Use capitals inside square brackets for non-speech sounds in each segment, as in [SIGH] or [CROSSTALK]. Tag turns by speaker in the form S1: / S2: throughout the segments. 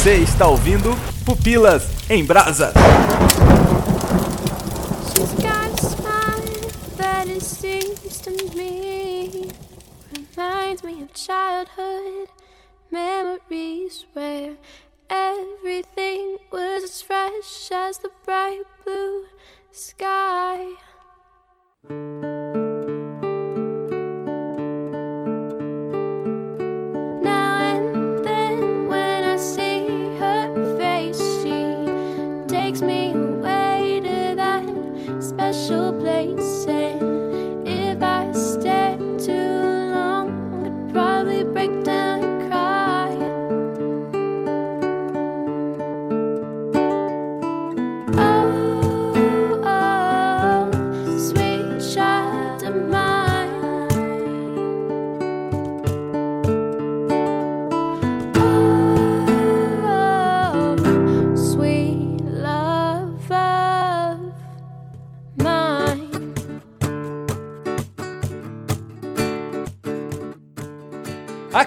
S1: Você está ouvindo Pupilas em Brasa.
S2: Memories where everything was as fresh as the bright blue sky.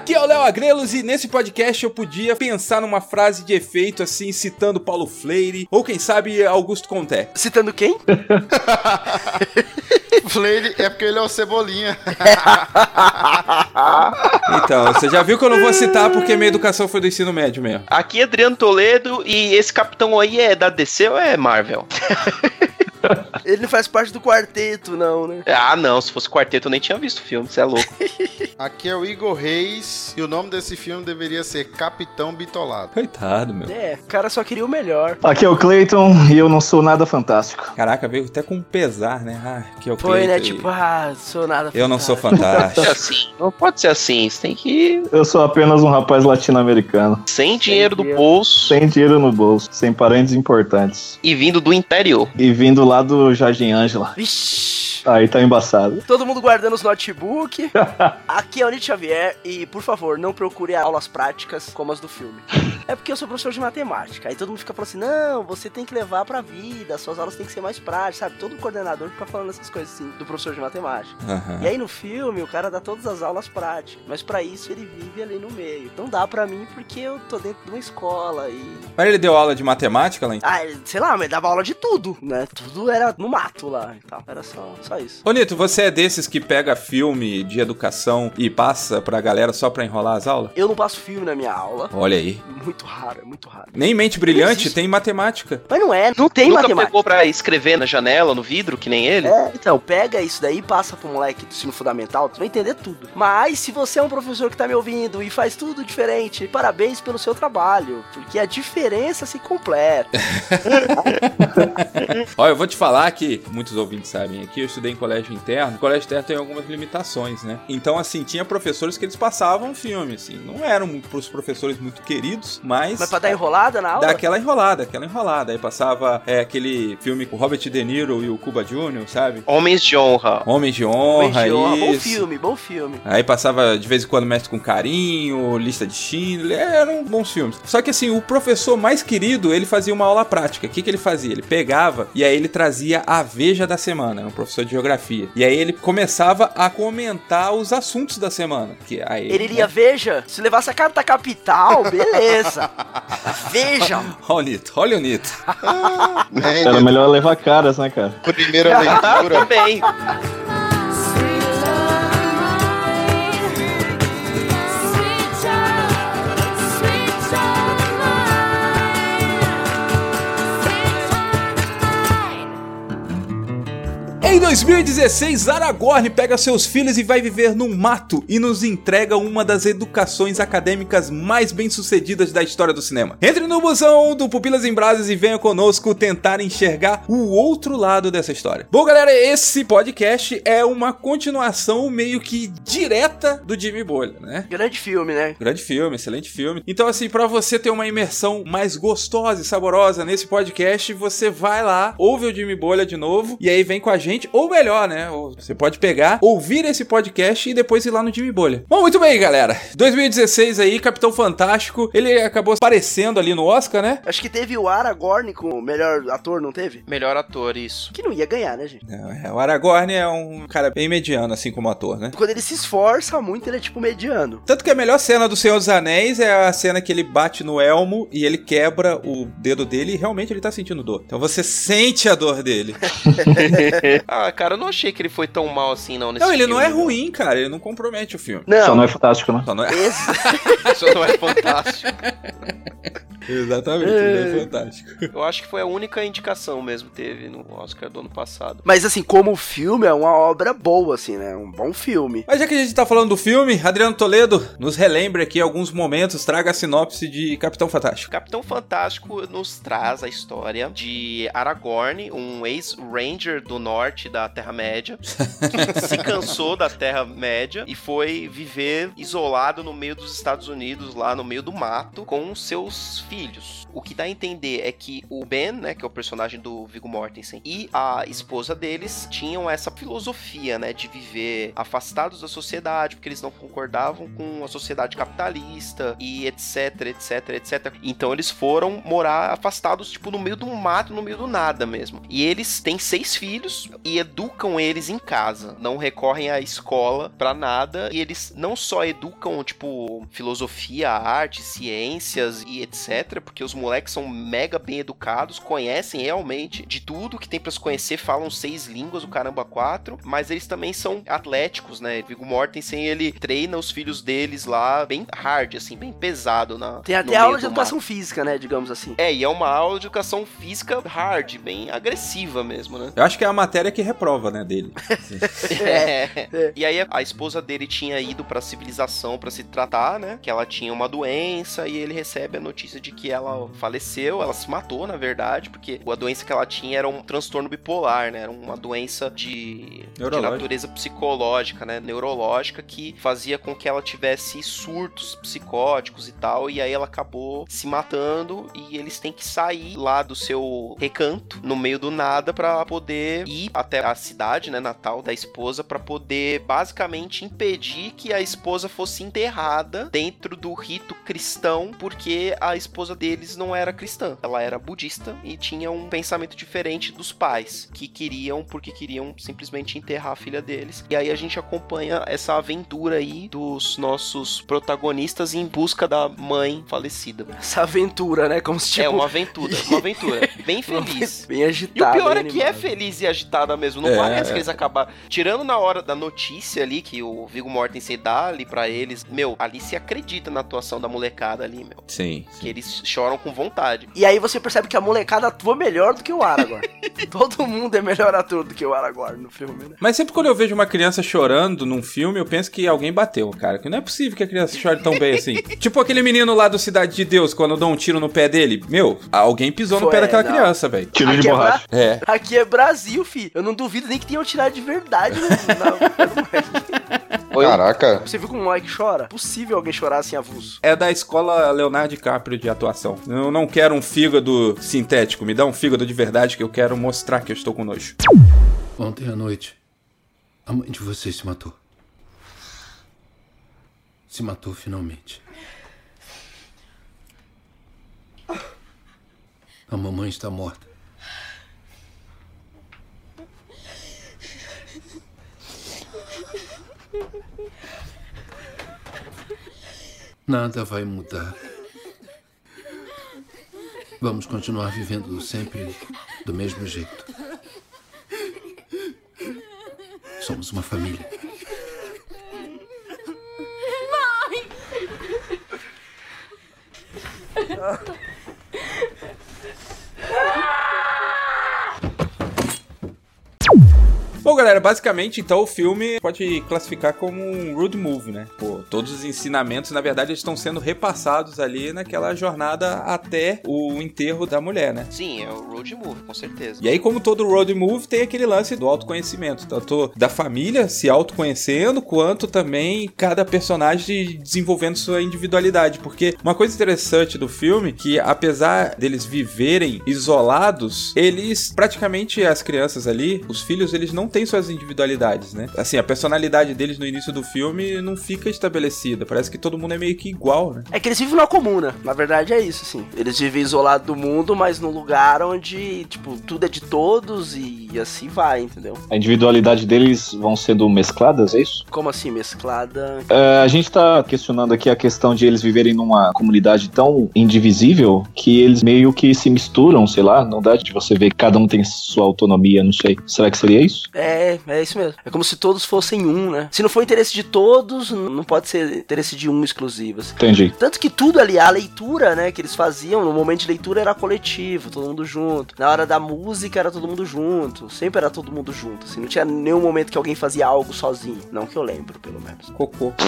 S3: Aqui é o Léo Agrelos e nesse podcast eu podia pensar numa frase de efeito assim, citando Paulo Freire ou quem sabe Augusto Conté.
S4: Citando quem? [LAUGHS]
S5: Flare é porque ele é o Cebolinha. [LAUGHS]
S3: Então, você já viu que eu não vou citar porque minha educação foi do ensino médio mesmo.
S6: Aqui é Adriano Toledo e esse capitão aí é da DC ou é Marvel? [LAUGHS]
S4: Ele não faz parte do quarteto, não, né?
S6: Ah, não, se fosse quarteto eu nem tinha visto o filme, você é louco. [LAUGHS]
S5: Aqui é o Igor Reis e o nome desse filme deveria ser Capitão Bitolado.
S3: Coitado, meu.
S4: É, o cara só queria o melhor.
S7: Aqui é o Clayton e eu não sou nada fantástico.
S3: Caraca, veio até com pesar, né? Ah, que é o
S4: Foi, né?
S3: Cleiton e-
S4: Tipo, ah, sou nada
S3: Eu não sou
S4: fantástico.
S6: Não é
S3: fantástico.
S6: assim, não pode ser assim, você tem que ir
S7: Eu sou apenas um rapaz latino-americano.
S6: sem dinheiro do bolso
S7: Sem dinheiro no bolso, sem parentes importantes.
S6: e vindo do interior.
S7: E vindo lá do Jardim Ângela.
S4: Vixe.
S7: Aí tá embaçado.
S4: Todo mundo guardando os notebook. [LAUGHS] Aqui é o Nietzsche Xavier e, por favor, não procure aulas práticas como as do filme. É porque eu sou professor de matemática. Aí todo mundo fica falando assim: não, você tem que levar pra vida, suas aulas têm que ser mais práticas, sabe? Todo coordenador fica falando essas coisas assim do professor de matemática.
S3: Aham.
S4: E aí no filme o cara dá todas as aulas práticas, mas pra isso ele vive ali no meio. Não dá pra mim porque eu tô dentro de uma escola e.
S3: Mas ele deu aula de matemática lá em...
S4: Ah, sei lá, mas ele dava aula de tudo, né? Tudo era no mato lá e tal. Era só, só isso.
S3: Ô Nito, você é desses que pega filme de educação e passa pra galera só pra enrolar as aulas?
S4: Eu não passo filme na minha aula.
S3: Olha aí.
S4: Muito raro, é muito raro.
S3: Nem mente brilhante tem matemática.
S4: Mas não é, não tem
S6: Nunca
S4: matemática.
S6: pegou pra escrever na janela, no vidro, que nem ele?
S4: É, então, pega isso daí e passa pro moleque do ensino fundamental, tu vai entender tudo. Mas se você é um professor que tá me ouvindo e faz tudo diferente, parabéns pelo seu trabalho, porque a diferença se completa. [LAUGHS]
S3: Ó, eu vou te falar que muitos ouvintes sabem aqui, eu estudei em colégio interno. O colégio interno tem algumas limitações, né? Então, assim, tinha professores que eles passavam filme, assim. Não eram pros professores muito queridos, mas.
S4: Mas pra dar enrolada na aula?
S3: Dá aquela enrolada, aquela enrolada. Aí passava é, aquele filme com o Robert De Niro e o Cuba Jr., sabe?
S6: Homens de honra.
S3: Homens de honra,
S4: Bom filme, Bom
S3: isso.
S4: filme, bom filme.
S3: Aí passava de vez em quando Mestre com Carinho, Lista de Schindler, eram bons filmes. Só que assim, o professor mais querido, ele fazia uma aula prática. O que, que ele fazia? Ele pegava e aí ele trazia a Veja da semana, era um professor de geografia. E aí ele começava a comentar os assuntos da semana. Que aí,
S4: Ele lia, veja, se levasse a carta capital, beleza. veja. [LAUGHS]
S3: Olha o Nito, olha o Nito. [LAUGHS]
S7: Era melhor levar caras, né, cara?
S5: primeira [LAUGHS] leitura.
S6: Também.
S3: Em 2016, Aragorn pega seus filhos e vai viver num mato e nos entrega uma das educações acadêmicas mais bem-sucedidas da história do cinema. Entre no busão do Pupilas em Brasas e venha conosco tentar enxergar o outro lado dessa história. Bom, galera, esse podcast é uma continuação meio que direta do Jimmy Bolha, né?
S4: Grande filme, né?
S3: Grande filme, excelente filme. Então, assim, pra você ter uma imersão mais gostosa e saborosa nesse podcast, você vai lá, ouve o Jimmy Bolha de novo, e aí vem com a gente gente, ou melhor, né? Você pode pegar, ouvir esse podcast e depois ir lá no Jimmy Bolha. Bom, muito bem, galera. 2016 aí, Capitão Fantástico, ele acabou aparecendo ali no Oscar, né?
S4: Acho que teve o Aragorn como melhor ator, não teve?
S6: Melhor ator, isso.
S4: Que não ia ganhar, né, gente?
S3: É, o Aragorn é um cara bem mediano, assim como ator, né?
S4: Quando ele se esforça muito, ele é tipo mediano.
S3: Tanto que a melhor cena do Senhor dos Anéis é a cena que ele bate no elmo e ele quebra o dedo dele e realmente ele tá sentindo dor. Então você sente a dor dele. [LAUGHS]
S6: ah, cara, eu não achei que ele foi tão mal assim, não. Nesse
S3: Não, ele não é
S6: filme,
S3: ruim, cara. Ele não compromete o filme.
S4: Não,
S7: Só não é fantástico, [LAUGHS] né?
S3: Só não é...
S6: Isso não é fantástico. [LAUGHS] [LAUGHS]
S3: Exatamente, ele é fantástico.
S6: Eu acho que foi a única indicação mesmo que teve no Oscar do ano passado.
S4: Mas assim, como filme, é uma obra boa, assim, né? Um bom filme.
S3: Mas já que a gente tá falando do filme, Adriano Toledo, nos relembre aqui alguns momentos, traga a sinopse de Capitão Fantástico.
S6: Capitão Fantástico nos traz a história de Aragorn, um ex-ranger do norte da Terra-média, que se cansou da Terra-média e foi viver isolado no meio dos Estados Unidos, lá no meio do mato, com seus filhos. O que dá a entender é que o Ben, né, que é o personagem do Viggo Mortensen, e a esposa deles tinham essa filosofia, né, de viver afastados da sociedade, porque eles não concordavam com a sociedade capitalista e etc, etc, etc. Então eles foram morar afastados, tipo, no meio do mato, no meio do nada mesmo. E eles têm seis filhos e educam eles em casa. Não recorrem à escola pra nada. E eles não só educam, tipo, filosofia, arte, ciências e etc. Porque os moleques são mega bem educados, conhecem realmente de tudo que tem pra se conhecer, falam seis línguas, o caramba, quatro. Mas eles também são atléticos, né? Viggo Mortensen, ele treina os filhos deles lá bem hard, assim, bem pesado na.
S4: Tem até aula de educação
S6: mato.
S4: física, né? Digamos assim.
S6: É, e é uma aula de educação física hard, bem agressiva mesmo, né?
S3: Eu acho que é a matéria que reprova, né, dele. [LAUGHS]
S6: É. E aí a esposa dele tinha ido pra civilização pra se tratar, né? Que ela tinha uma doença e ele recebe a notícia de que ela faleceu, ela se matou, na verdade, porque a doença que ela tinha era um transtorno bipolar, né? Era uma doença de, de natureza psicológica, né? Neurológica que fazia com que ela tivesse surtos psicóticos e tal, e aí ela acabou se matando e eles têm que sair lá do seu recanto, no meio do nada, pra poder ir até a cidade, né, natal da esposa, pra poder basicamente impedir que a esposa fosse enterrada dentro do rito cristão, porque a esposa deles não era cristã, ela era budista e tinha um pensamento diferente dos pais, que queriam, porque queriam simplesmente enterrar a filha deles. E aí a gente acompanha essa aventura aí dos nossos protagonistas em busca da mãe falecida. [LAUGHS]
S4: Essa aventura, né? Como se tipo.
S6: é uma aventura, uma aventura bem [LAUGHS] feliz.
S4: Bem
S6: E o
S4: agitada.
S6: pior é
S4: bem
S6: que é feliz e agitada mesmo. Não
S3: É,
S6: parece
S3: é.
S6: que eles acabaram. Tirando na hora da notícia ali, que o Viggo Mortensen dá ali pra eles. Meu, ali se acredita na atuação da molecada ali, meu.
S3: Sim.
S6: Que eles choram com vontade.
S4: E aí você percebe que a molecada atua melhor do que o Aragorn. [LAUGHS] Todo mundo é melhor ator do que o Aragorn no filme, né?
S3: Mas sempre quando eu vejo uma criança chorando num filme, eu penso que alguém bateu, cara. Que não é possível que a criança chore tão bem assim. [LAUGHS] tipo aquele menino lá do Cidade de Deus, quando dão um tiro no pé dele. Meu, alguém pisou no
S4: Foi,
S3: pé daquela
S4: não.
S3: criança, velho.
S7: Tiro de
S4: Aqui é
S7: borracha.
S3: É.
S4: Aqui é Brasil, fi. Eu não duvido nem que tenham tirado de verdade. Né? [LAUGHS] Não,
S5: Caraca.
S4: Você viu como um moleque chora? Possível alguém chorar assim avulso.
S3: É da escola Leonardo DiCaprio de atuação. Eu não quero um fígado sintético, me dá um fígado de verdade que eu quero mostrar que eu estou com nojo.
S8: Ontem à noite, a mãe de vocês se matou. Se matou finalmente. A mamãe está morta. Nada vai mudar. Vamos continuar vivendo sempre do mesmo jeito. Somos uma família.
S3: Bom, Bom, galera, basicamente, então, o filme pode classificar como um road movie, né? Pô, todos os ensinamentos, na verdade, eles estão sendo repassados ali naquela jornada até o enterro da mulher, né?
S6: Sim, é o road movie, com certeza.
S3: E aí, como todo road movie, tem aquele lance do autoconhecimento, tanto da família se autoconhecendo, quanto também cada personagem desenvolvendo sua individualidade. Porque uma coisa interessante do filme, que apesar deles viverem isolados, eles, praticamente as crianças ali, os filhos, eles não têm suas individualidades, né? Assim, a personalidade deles no início do filme não fica estabelecida. Parece que todo mundo é meio que igual, né?
S4: É que eles vivem numa comuna. Na verdade é isso, assim. Eles vivem isolados do mundo, mas num lugar onde, tipo, tudo é de todos e assim vai, entendeu?
S7: A individualidade deles vão sendo mescladas, é isso?
S4: Como assim, mesclada?
S7: É, a gente tá questionando aqui a questão de eles viverem numa comunidade tão indivisível que eles meio que se misturam, sei lá, não dá de você ver que cada um tem sua autonomia, não sei. Será que seria isso?
S4: É, é isso mesmo. É como se todos fossem um, né? Se não for interesse de todos, não pode ser interesse de um exclusivo. assim.
S7: Entendi.
S4: Tanto que tudo ali, a leitura, né, que eles faziam, no momento de leitura era coletivo, todo mundo junto. Na hora da música era todo mundo junto. Sempre era todo mundo junto, assim. Não tinha nenhum momento que alguém fazia algo sozinho. Não que eu lembro, pelo menos.
S3: Cocô. [LAUGHS]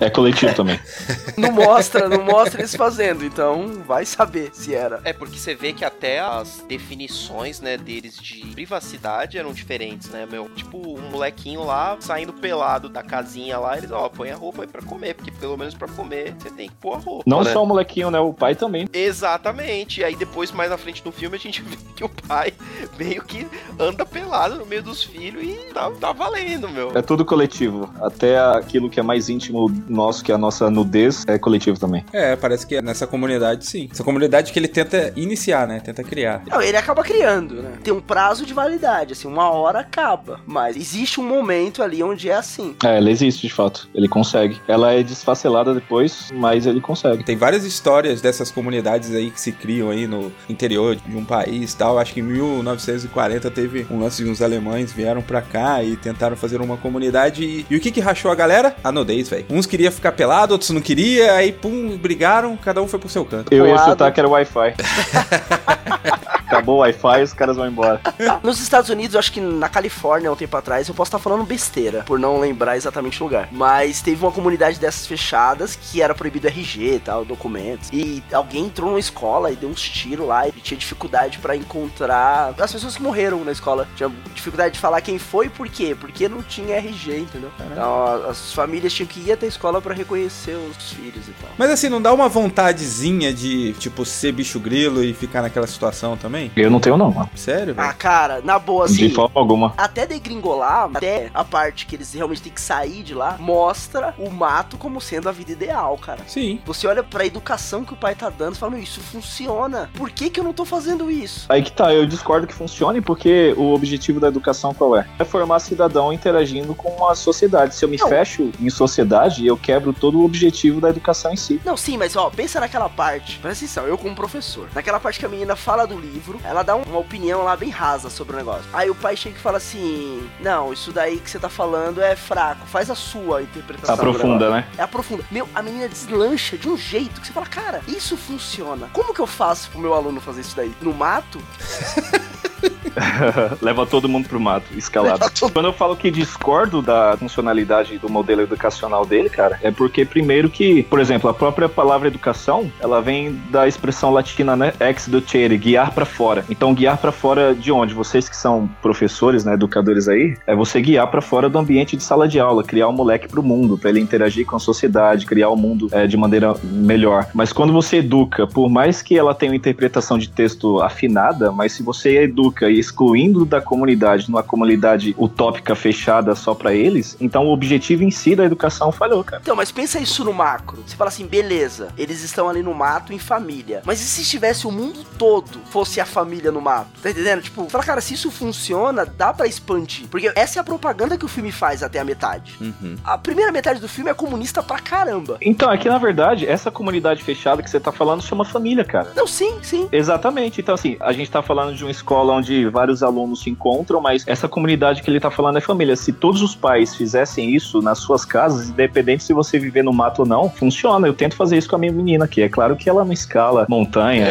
S7: É coletivo também. [LAUGHS]
S4: Não mostra, não mostra eles fazendo. Então, vai saber se era.
S6: É porque você vê que até as definições, né, deles de privacidade eram diferentes, né, meu? Tipo, um molequinho lá saindo pelado da casinha lá, eles, ó, põe a roupa aí pra comer, porque pelo menos pra comer você tem que pôr a roupa.
S7: Não
S6: né?
S7: só o molequinho, né? O pai também.
S6: Exatamente. E aí depois, mais na frente no filme, a gente [LAUGHS] vê que o pai meio que anda pelado no meio dos filhos e tá, tá valendo, meu.
S7: É tudo coletivo. Até aquilo que é mais íntimo nosso, que é a nossa nudez, é coletivo também.
S3: É, parece que é nessa comunidade, sim. Essa comunidade que ele tenta iniciar, né? Tenta criar.
S4: Não, ele acaba criando, né? Tem um prazo de validade, assim, uma hora acaba. Mas existe um momento ali onde é assim.
S7: É, ela existe de fato. Ele consegue. Ela é desfacelada depois, mas ele consegue.
S3: Tem várias histórias dessas comunidades aí que se criam aí no interior de um país e tal. Acho que em 1940 teve um lance de uns alemães vieram pra cá e tentaram fazer uma comunidade. E, e o que que rachou a galera? A nudez, velho. Uns queriam ficar pelado, outros não queria, aí pum, brigaram, cada um foi pro seu canto.
S7: Eu ia chutar que era o Wi-Fi. [LAUGHS] Acabou o Wi-Fi, os caras vão embora. [LAUGHS]
S4: Nos Estados Unidos, eu acho que na Califórnia, há um tempo atrás, eu posso estar falando besteira, por não lembrar exatamente o lugar. Mas teve uma comunidade dessas fechadas que era proibido RG e tal, documentos. E alguém entrou numa escola e deu uns tiros lá e tinha dificuldade pra encontrar as pessoas que morreram na escola. Tinha dificuldade de falar quem foi e por quê. Porque não tinha RG, entendeu? Então a- as famílias tinham que ir até a escola pra reconhecer os filhos e tal.
S3: Mas assim, não dá uma vontadezinha de, tipo, ser bicho grilo e ficar naquela situação também?
S7: Eu não tenho, não, mano.
S3: Sério,
S4: Ah,
S3: velho?
S4: cara, na boa, assim.
S7: De forma alguma.
S4: até degringolar, até a parte que eles realmente têm que sair de lá, mostra o mato como sendo a vida ideal, cara.
S3: Sim.
S4: Você olha pra educação que o pai tá dando e fala, meu, isso funciona. Por que que eu não tô fazendo isso?
S7: Aí que tá, eu discordo que funcione, porque o objetivo da educação qual é? É formar cidadão interagindo com a sociedade. Se eu me
S4: Não.
S7: fecho em sociedade, eu quebro todo o objetivo da educação em si.
S4: Não, sim, mas ó, pensa naquela parte. Presta atenção, eu como professor. Naquela parte que a menina fala do livro, ela dá um- uma opinião lá bem rasa sobre o negócio. Aí o pai chega e fala assim: Não, isso daí que você tá falando é fraco. Faz a sua interpretação.
S7: Aprofunda,
S4: negócio."
S7: né?
S4: É aprofunda. Meu, a menina deslancha de um jeito que você fala, cara, isso funciona. Como que eu faço pro meu aluno fazer isso daí? No mato? [LAUGHS] [LAUGHS]
S7: Leva todo mundo pro mato, escalado.
S4: Todo-
S7: Quando eu falo que discordo da funcionalidade do modelo educacional dele, cara, é porque, primeiro, que, por exemplo, a própria palavra educação, ela vem da expressão latina, né? Ex docere, guiar pra fora. Então, guiar pra fora de onde? Vocês que são professores, né, educadores aí, é você guiar pra fora do ambiente de sala de aula, criar o moleque pro mundo, pra ele interagir com a sociedade, criar o mundo é, de maneira melhor. Mas quando você educa, por mais que ela tenha uma interpretação de texto afinada, mas se você educa e excluindo da comunidade, numa comunidade utópica fechada só pra eles, então o objetivo em si da educação falhou, cara.
S4: Então, mas pensa isso no macro. Você fala assim, beleza, eles estão ali no mato em família. Mas e se estivesse o mundo todo fosse a família no mato? Tá entendendo? Tipo, fala, cara, se isso funciona, dá pra expandir. Porque essa é a propaganda que o filme faz até a metade.
S3: Uhum.
S4: A primeira metade do filme é comunista pra caramba.
S7: Então, aqui na verdade, essa comunidade fechada que você tá falando chama família, cara.
S4: Não, sim, sim.
S7: Exatamente. Então, assim, a gente tá falando de uma escola onde vários alunos se encontram, mas essa comunidade que ele tá falando é família. Se todos os pais fizessem isso nas suas casas, independente se você viver no mato ou não, funciona. Eu tento fazer isso com a minha menina aqui. É claro que ela não escala montanha.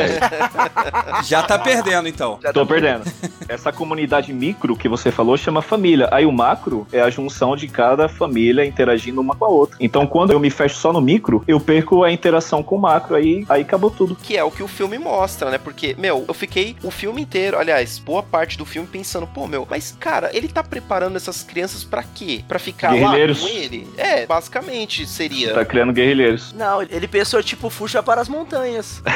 S7: [LAUGHS]
S3: Já tá perdendo, então.
S7: Tô perdendo. Essa comunidade micro que você falou chama família. Aí o macro é a junção de cada família interagindo uma com a outra. Então quando eu me fecho só no micro, eu perco a interação com o macro. Aí, aí acabou tudo.
S6: Que é o que o filme mostra, né? Porque, meu, eu fiquei o filme inteiro, aliás, boa parte do filme pensando, pô, meu, mas cara, ele tá preparando essas crianças pra quê? Pra ficar lá com ele? É, basicamente seria.
S7: Tá criando guerrilheiros.
S4: Não, ele pensou, tipo, fuja para as montanhas. [LAUGHS]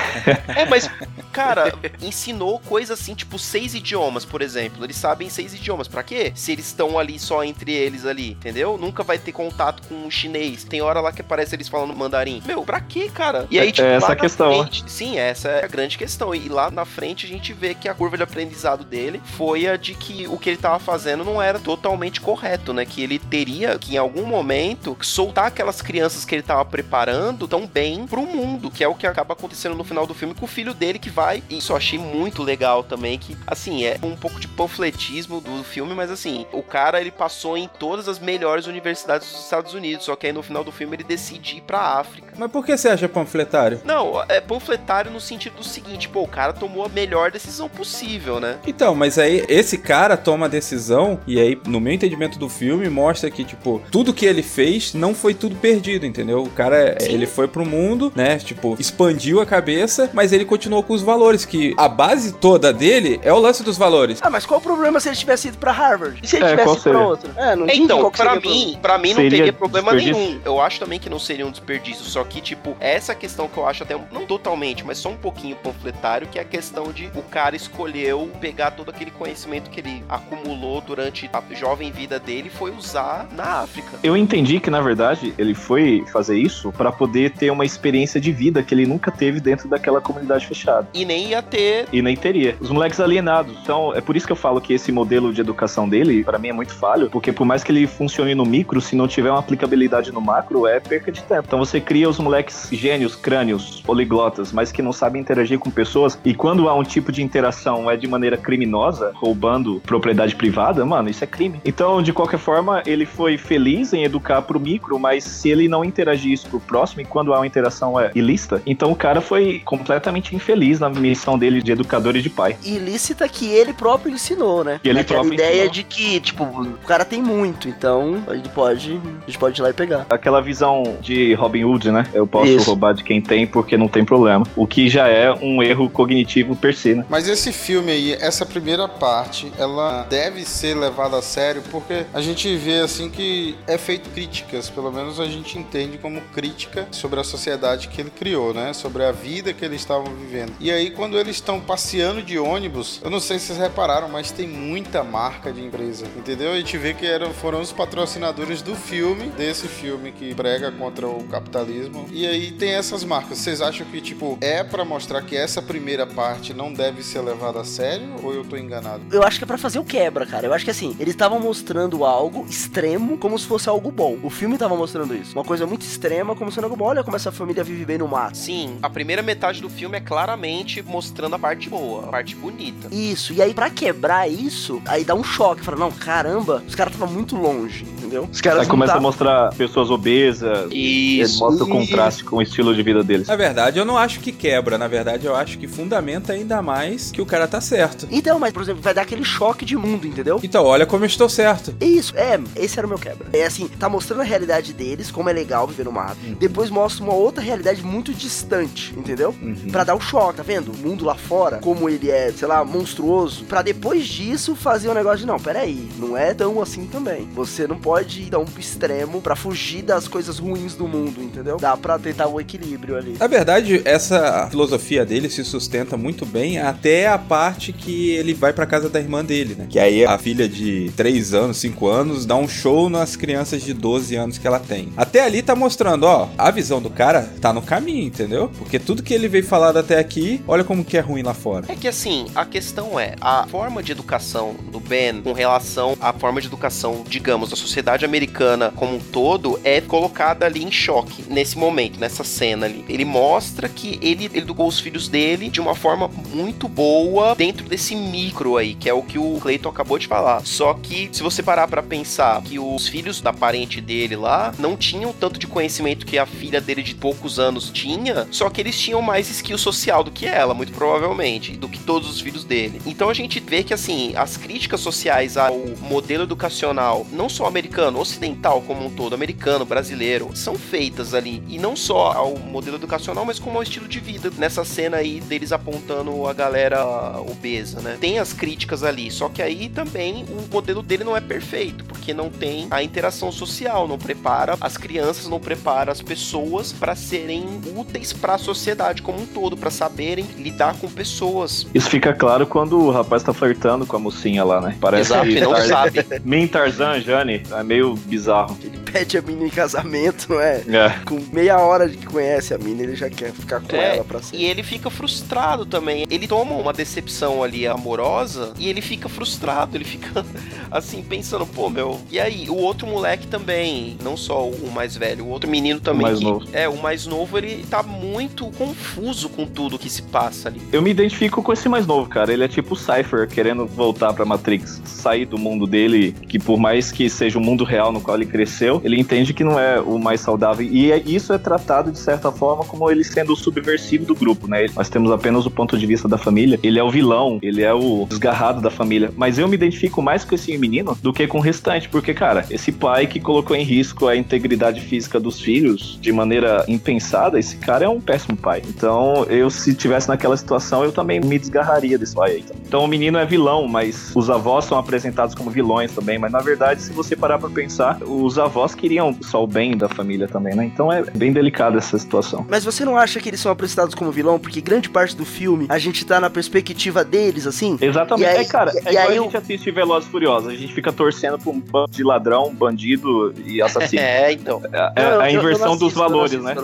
S6: É, mas, cara, ensinou coisas assim, tipo, seis idiomas, por exemplo. Eles sabem seis idiomas. Pra quê? Se eles estão ali só entre eles ali, entendeu? Nunca vai ter contato com o chinês. Tem hora lá que aparece eles falando mandarim. Meu, pra quê, cara? E aí,
S7: É-
S6: tipo,
S7: é essa
S6: lá
S7: a
S6: na
S7: questão,
S6: frente- sim, essa é a grande questão. E lá na frente a gente vê que a curva de aprendizado dele foi a de que o que ele tava fazendo não era totalmente correto, né? Que ele teria que em algum momento soltar aquelas crianças que ele tava preparando tão bem pro mundo, que é o que acaba acontecendo no final do filme com o filho dele que vai. E isso eu achei muito legal também, que assim, é um pouco de panfletismo do filme, mas assim, o cara ele passou em todas as melhores universidades dos Estados Unidos, só que aí no final do filme ele decide ir pra África.
S3: Mas por que você acha panfletário?
S6: Não, é panfletário no sentido do seguinte, pô, o cara tomou a melhor decisão possível, né?
S3: Então, mas aí esse cara toma a decisão e aí, no meu entendimento do filme, mostra que, tipo, tudo que ele fez não foi tudo perdido, entendeu? O cara,
S6: Sim.
S3: ele foi pro mundo, né? Tipo, expandiu a cabeça, mas ele continuou com os valores, que a base toda dele é o lance dos valores.
S4: Ah, mas qual o problema se ele tivesse ido pra Harvard? E se ele
S7: É,
S4: tivesse ido pra outro? É, não
S6: Então,
S4: qual que
S6: pra mim, pra mim não
S7: Seria
S6: teria problema
S7: desperdício?
S6: nenhum. Eu acho também que não seria um desperdício, só que, tipo, essa questão que eu acho até, não totalmente, mas só um pouquinho panfletário, que é a questão de o cara escolheu pegar todo aquele conhecimento que ele acumulou durante a jovem vida dele foi usar na África.
S7: Eu entendi que, na verdade, ele foi fazer isso pra poder ter uma experiência de vida que ele nunca teve dentro daquela comunidade fechada.
S6: E nem ia ter.
S7: E nem teria. Os moleques alienados. Então, é por isso que eu falo que esse modelo de educação dele, pra mim, é muito falho. Porque por mais que ele funcione no micro, se não tiver uma aplicabilidade no macro, é perca de tempo. Então você cria os moleques gênios, crânios, poliglotas, mas que não sabem interagir com pessoas. E quando há um tipo de interação é de maneira criminosa, roubando propriedade privada, mano, isso é crime. Então, de qualquer forma, ele foi feliz em educar pro micro, mas se ele não interagir isso pro próximo, e quando há uma interação é ilícita, então o cara foi completamente infeliz na missão dele de educador e de pai.
S4: Ilícita que ele próprio ensinou, né?
S7: Que ele
S4: Aquela
S7: próprio
S4: ideia
S7: ensinou.
S4: de que, tipo, o cara tem muito, então a gente pode, a gente pode ir lá e pegar.
S7: Aquela visão de Robin Hood, né? Eu posso
S4: Isso.
S7: roubar de quem tem porque não tem problema. O que já é um erro cognitivo per se, né?
S5: Mas esse filme aí, essa primeira parte, ela deve ser levada a sério porque a gente vê assim que é feito críticas, pelo menos a gente entende como crítica sobre a sociedade que ele criou, né? Sobre a vida que eles estavam vivendo. E aí quando eles estão passeando de ônibus, eu não sei se vocês repararam, mas tem muita marca de empresa, entendeu? A gente vê que eram, foram os patrocinadores do filme, desse filme que prega contra o capitalismo. E aí tem essas marcas. Vocês acham que tipo é pra mostrar que essa primeira parte não deve ser levada a sério ou eu tô enganado?
S4: Eu acho que é pra fazer o quebra, cara. Eu acho que assim, eles estavam mostrando algo extremo como se fosse algo bom. O filme tava mostrando isso. Uma coisa muito extrema como sendo algo bom. Olha como essa família vive bem no mato.
S6: Sim, a primeira metade do filme é claramente mostrando a parte boa, a parte bonita.
S4: Isso, e aí pra quebrar isso, aí dá um choque. Fala, não, caramba, os caras estavam muito longe, entendeu? Os caras
S7: Aí começa
S4: tá-
S7: a mostrar pessoas obesas.
S6: Isso.
S7: mostra o contraste com o estilo de vida deles.
S3: Na verdade, eu não acho que quebra. Na verdade, eu acho que fundamenta ainda mais que o cara tá certo.
S4: Então, mas, por exemplo, vai dar aquele choque de mundo, entendeu?
S3: Então, olha como eu estou certo.
S4: Isso, é, esse era o meu quebra. É assim, tá mostrando a realidade deles, como é legal viver no mato. Depois mostra uma outra realidade muito distante, entendeu? Pra dar o choque, tá vendo? O mundo lá fora, como ele é, sei lá, monstruoso. Pra depois disso fazer um negócio de, não, peraí, não é tão assim também. Você não pode ir tão pro extremo pra fugir das coisas ruins do mundo, entendeu? Dá pra tentar o equilíbrio ali.
S3: Na verdade, essa filosofia dele se sustenta muito bem até a parte que ele vai pra casa da irmã dele, né? Que aí a filha de 3 anos, 5 anos, dá um show nas crianças de 12 anos que ela tem. Até ali tá mostrando, ó, a visão do cara tá no caminho, entendeu? Porque tudo que ele veio falado até aqui, olha como que é ruim lá fora.
S6: É que assim, a questão é, a forma de educação do Ben com relação à forma de educação, digamos, da sociedade americana como um todo é colocada ali em choque nesse momento, nessa cena ali. Ele mostra que ele educou os filhos dele de uma forma muito boa dentro desse micro aí, que é o que o Clayton acabou de falar. Só que se você parar para pensar que os filhos da parente dele lá não tinham tanto de conhecimento que a filha dele de poucos anos tinha, só que eles tinham mais skill social do que ela, muito provavelmente, do que todos os filhos dele. Então a gente vê que assim, as críticas sociais ao modelo educacional, não só americano, ocidental como um todo, americano, brasileiro, são feitas ali e não só ao modelo educacional, mas como ao estilo de vida. Nessa cena aí deles apontando a galera obesa, né? Tem as críticas ali, só que aí também o modelo dele não é perfeito, porque não tem a interação social, não prepara as crianças, não prepara as pessoas para serem úteis para a sociedade como um todo, para saberem lidar com pessoas.
S7: Isso fica claro quando o rapaz tá flertando com a mocinha lá, né? Parece
S6: Exato,
S7: que
S6: não
S7: Tar-
S6: sabe. [LAUGHS]
S7: Min Tarzan, Jane, é meio bizarro.
S4: Ele pede a mina em casamento, não é?
S7: É.
S4: Com meia hora de que conhece a mina, ele já quer ficar com
S6: É,
S4: ela pra sempre.
S6: E ele fica frustrado também. Ele toma uma decepção ali amorosa e ele fica frustrado. Ele fica [LAUGHS] assim, pensando, pô, meu. E aí? O outro moleque também, não só o mais velho, o outro menino também.
S7: mais
S6: que-
S7: novo.
S6: É, o mais novo, ele tá muito confuso com tudo que se passa ali.
S7: Eu me identifico com esse mais novo, cara. Ele é tipo o Cypher querendo voltar pra Matrix, sair do mundo dele, que por mais que seja o mundo real no qual ele cresceu, ele entende que não é o mais saudável. E é- isso é tratado de certa forma como ele sendo o subversivo do grupo, né? Nós temos apenas o ponto de vista da família. Ele é o vilão, ele é o desgarrado da família. Mas eu me identifico mais com esse menino do que com o restante, porque, cara, esse pai que colocou em risco a integridade física dos filhos de maneira impensada, esse cara é um péssimo pai. Então, eu, se tivesse naquela situação, eu também me desgarraria desse pai aí. Então, o menino é vilão, mas os avós são apresentados como vilões também. Mas, na verdade, se você parar pra pensar, os avós queriam só o bem da família também, né? Então, é bem delicada essa situação.
S4: Mas você não acha que eles são apresentados como vilão? Porque grande parte do filme a gente tá na perspectiva deles, assim?
S7: Exatamente.
S4: Aí-
S7: é, cara,
S4: e-
S7: é
S4: e
S7: igual
S4: aí
S7: a
S4: o-
S7: gente assiste Velozes e Furiosos. A gente fica torcendo pra um bando de ladrão, bandido e assassino. [LAUGHS]
S6: É, então.
S7: É,
S4: Não, eu-
S7: a
S4: eu
S7: inversão dos
S4: eu
S7: valores, né?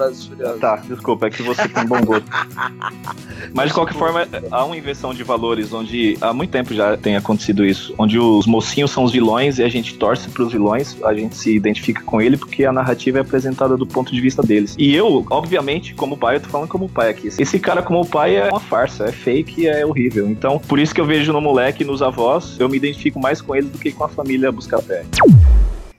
S7: Tá, desculpa, é que você tem bom gosto. [LAUGHS] Mas de qualquer forma, há uma inversão de valores onde há muito tempo já tem acontecido isso, onde os mocinhos são os vilões e a gente torce pros vilões, a gente se identifica com ele porque a narrativa é apresentada do ponto de vista deles. E eu, obviamente, como pai, eu tô falando como pai aqui. Esse cara como pai é uma farsa, é fake, é horrível. Então, por isso que eu vejo no moleque e nos avós, eu me identifico mais com eles do que com a família buscar pé.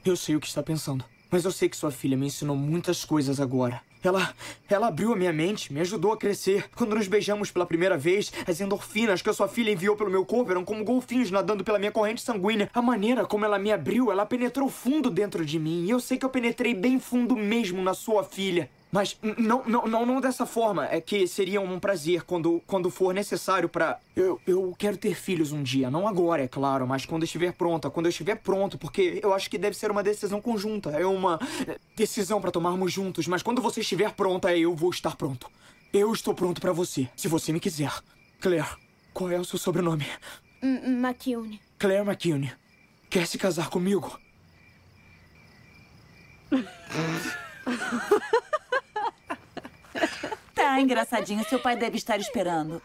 S9: Eu sei o que está pensando, mas eu sei que sua filha me ensinou muitas coisas agora. Ela, ela abriu a minha mente, me ajudou a crescer. Quando nos beijamos pela primeira vez, as endorfinas que a sua filha enviou pelo meu corpo eram como golfinhos nadando pela minha corrente sanguínea. A maneira como ela me abriu, ela penetrou fundo dentro de mim. E eu sei que eu penetrei bem fundo mesmo na sua filha. Mas não, não, não, não dessa forma. É que seria um prazer quando, quando for necessário pra. Eu, eu quero ter filhos um dia. Não agora, é claro, mas quando estiver pronta. Quando eu estiver pronto, porque eu acho que deve ser uma decisão conjunta. É uma decisão pra tomarmos juntos. Mas quando você estiver pronta, eu vou estar pronto. Eu estou pronto pra você, se você me quiser. Claire, qual é o seu sobrenome?
S2: M- McCune.
S9: Claire McCune. Quer se casar comigo? [LAUGHS]
S10: Tá, engraçadinho. Seu pai deve estar esperando.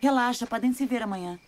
S10: Relaxa, podem se ver amanhã.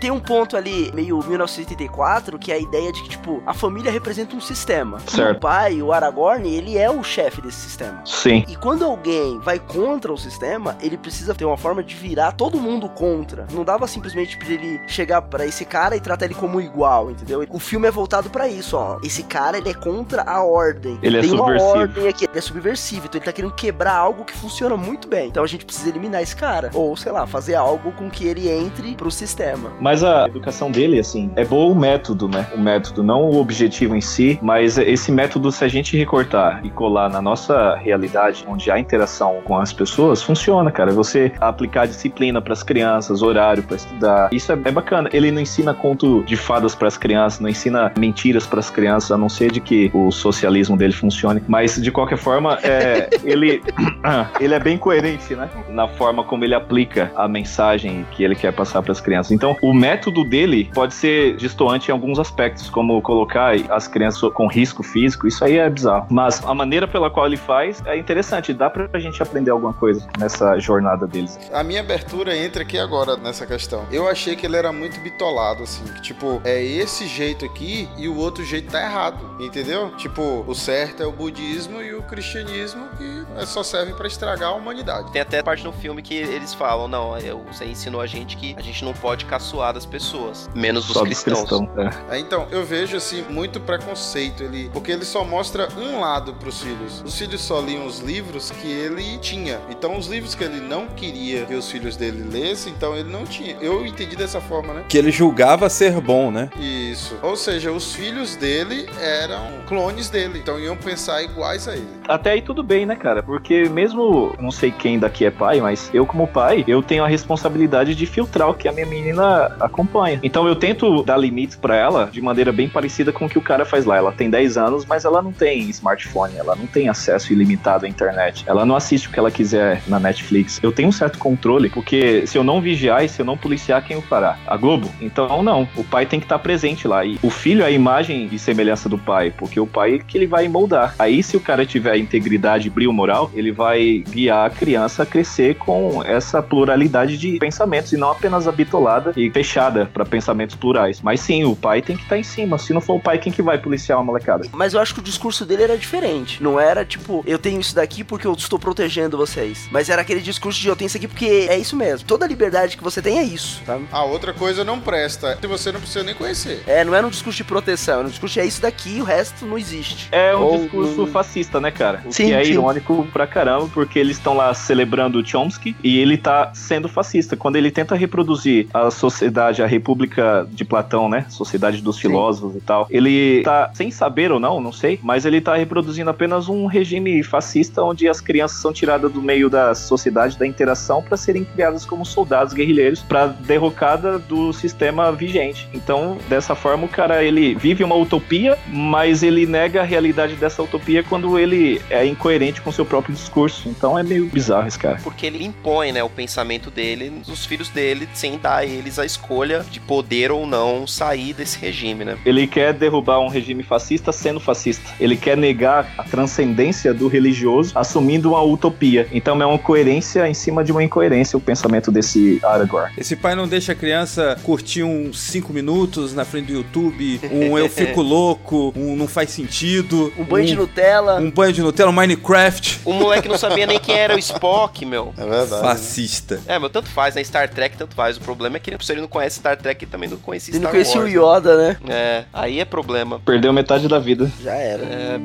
S4: Tem um ponto ali, meio 1984, que é a ideia de que, tipo, a família representa um sistema.
S7: Certo.
S4: O pai, o Aragorn, ele é o chefe desse sistema.
S7: Sim.
S4: E quando alguém vai contra o sistema, ele precisa ter uma forma de virar todo mundo contra. Não dava simplesmente pra ele chegar pra esse cara e tratar ele como igual, entendeu? O filme é voltado pra isso, ó. Esse cara, ele é contra a ordem.
S7: Ele é
S4: Tem uma
S7: subversivo.
S4: ordem aqui, ele é subversivo, então ele tá querendo quebrar algo que funciona muito bem. Então a gente precisa eliminar esse cara. Ou, sei lá, fazer algo com que ele entre pro sistema.
S7: Mas a educação dele, assim, é bom o método, né? O método, não o objetivo em si, mas esse método, se a gente recortar e colar na nossa realidade, onde há interação com as pessoas, funciona, cara. Você aplicar disciplina para as crianças, horário para estudar, isso é, é bacana. Ele não ensina conto de fadas para as crianças, não ensina mentiras para as crianças, a não ser de que o socialismo dele funcione. Mas de qualquer forma, é, [LAUGHS] ele, [COUGHS] ele é bem coerente, né? Na forma como ele aplica a mensagem que ele quer passar para as crianças. Então, o método dele pode ser distoante em alguns aspectos, como colocar as crianças com risco físico, isso aí é bizarro. Mas a maneira pela qual ele faz é interessante, dá pra gente aprender alguma coisa nessa jornada deles.
S5: A minha abertura entra aqui agora nessa questão. Eu achei que ele era muito bitolado, assim, que tipo, é esse jeito aqui e o outro jeito tá errado, entendeu? Tipo, o certo é o budismo e o cristianismo que é só serve pra estragar a humanidade.
S6: Tem até parte no filme que eles falam, não, você ensinou a gente que a gente não pode caçoar das pessoas, menos dos
S7: Só
S6: cristãos.
S7: cristãos. é.
S5: É, então, eu vejo assim muito preconceito ele, porque ele só mostra um lado pros filhos. Os filhos só liam os livros que ele tinha. Então, os livros que ele não queria que os filhos dele lessem, então ele não tinha. Eu entendi dessa forma, né?
S3: Que ele julgava ser bom, né?
S5: Isso. Ou seja, os filhos dele eram clones dele, então iam pensar iguais a ele.
S7: Até aí tudo bem, né, cara? Porque mesmo, não sei quem daqui é pai, mas eu como pai, eu tenho a responsabilidade de filtrar o que a minha menina acompanha. Então eu tento dar limites pra ela de maneira bem parecida com o que o cara faz lá. Ela tem 10 anos, mas ela não tem smartphone, ela não tem acesso ilimitado à internet. Ela não assiste o que ela quiser na Netflix. Eu tenho um certo controle, porque se eu não vigiar e se eu não policiar, quem o fará? A Globo? Então não, o pai tem que estar presente lá. E o filho é a imagem e semelhança do pai, porque o pai é que ele vai moldar. Aí se o cara tiver integridade brilho moral, ele vai guiar a criança a crescer com essa pluralidade de pensamentos e não apenas a bitolada e fechada para pensamentos plurais. Mas sim, o pai tem que estar em cima. Se não for o pai, quem que vai policiar uma molecada?
S4: Mas eu acho que o discurso dele era diferente. Não era tipo, eu tenho isso daqui porque eu estou protegendo vocês. Mas era aquele discurso de eu tenho isso aqui porque é isso mesmo. Toda liberdade que você tem é isso, sabe?
S5: A outra coisa não presta, você não precisa nem conhecer.
S4: É, não era um discurso de proteção, era um discurso de é isso daqui e o resto não existe.
S7: É um
S4: Ou
S7: discurso
S4: não-
S7: fascista, né, cara? O
S4: Sim,
S7: que é
S4: sim.
S7: irônico pra caramba, porque eles estão lá celebrando o Chomsky e ele tá sendo fascista. Quando ele tenta reproduzir a sociedade, a República de Platão, né? Sociedade dos filósofos e tal, ele tá, sem saber ou não, não sei, mas ele tá reproduzindo apenas um regime fascista onde as crianças são tiradas do meio da sociedade, da interação, para serem criadas como soldados guerrilheiros pra derrocada do sistema vigente. Então, dessa forma, o cara ele vive uma utopia, mas ele nega a realidade dessa utopia quando ele é incoerente com seu próprio discurso. Então é meio bizarro esse cara.
S6: Porque ele impõe, né, o pensamento dele nos filhos dele, sem dar a eles a escolha de poder ou não sair desse regime, né?
S7: Ele quer derrubar um regime fascista sendo fascista. Ele quer negar a transcendência do religioso, assumindo uma utopia. Então é uma coerência em cima de uma incoerência o pensamento desse Aragorn.
S3: Esse pai não deixa a criança curtir uns 5 minutos na frente do YouTube, um eu fico [LAUGHS] louco, um não faz sentido,
S4: Um banho de Nutella.
S3: um banho de Nutella, um Minecraft.
S6: O moleque não sabia nem quem era o Spock, meu.
S5: É verdade.
S3: Fascista.
S6: É, meu, tanto faz, né? Star Trek, tanto faz. O problema é que se ele não conhece Star Trek, ele também não conhecia
S4: Ele não
S6: Star
S4: conhecia o
S6: Wars.
S4: Yoda, né?
S6: É, aí é problema.
S7: Perdeu metade da vida.
S4: Já era.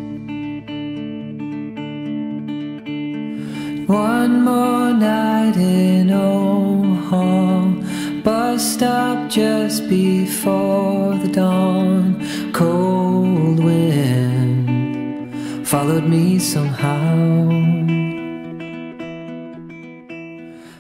S11: One more night in Omaha, bus stop just before the dawn. Cold wind followed me somehow.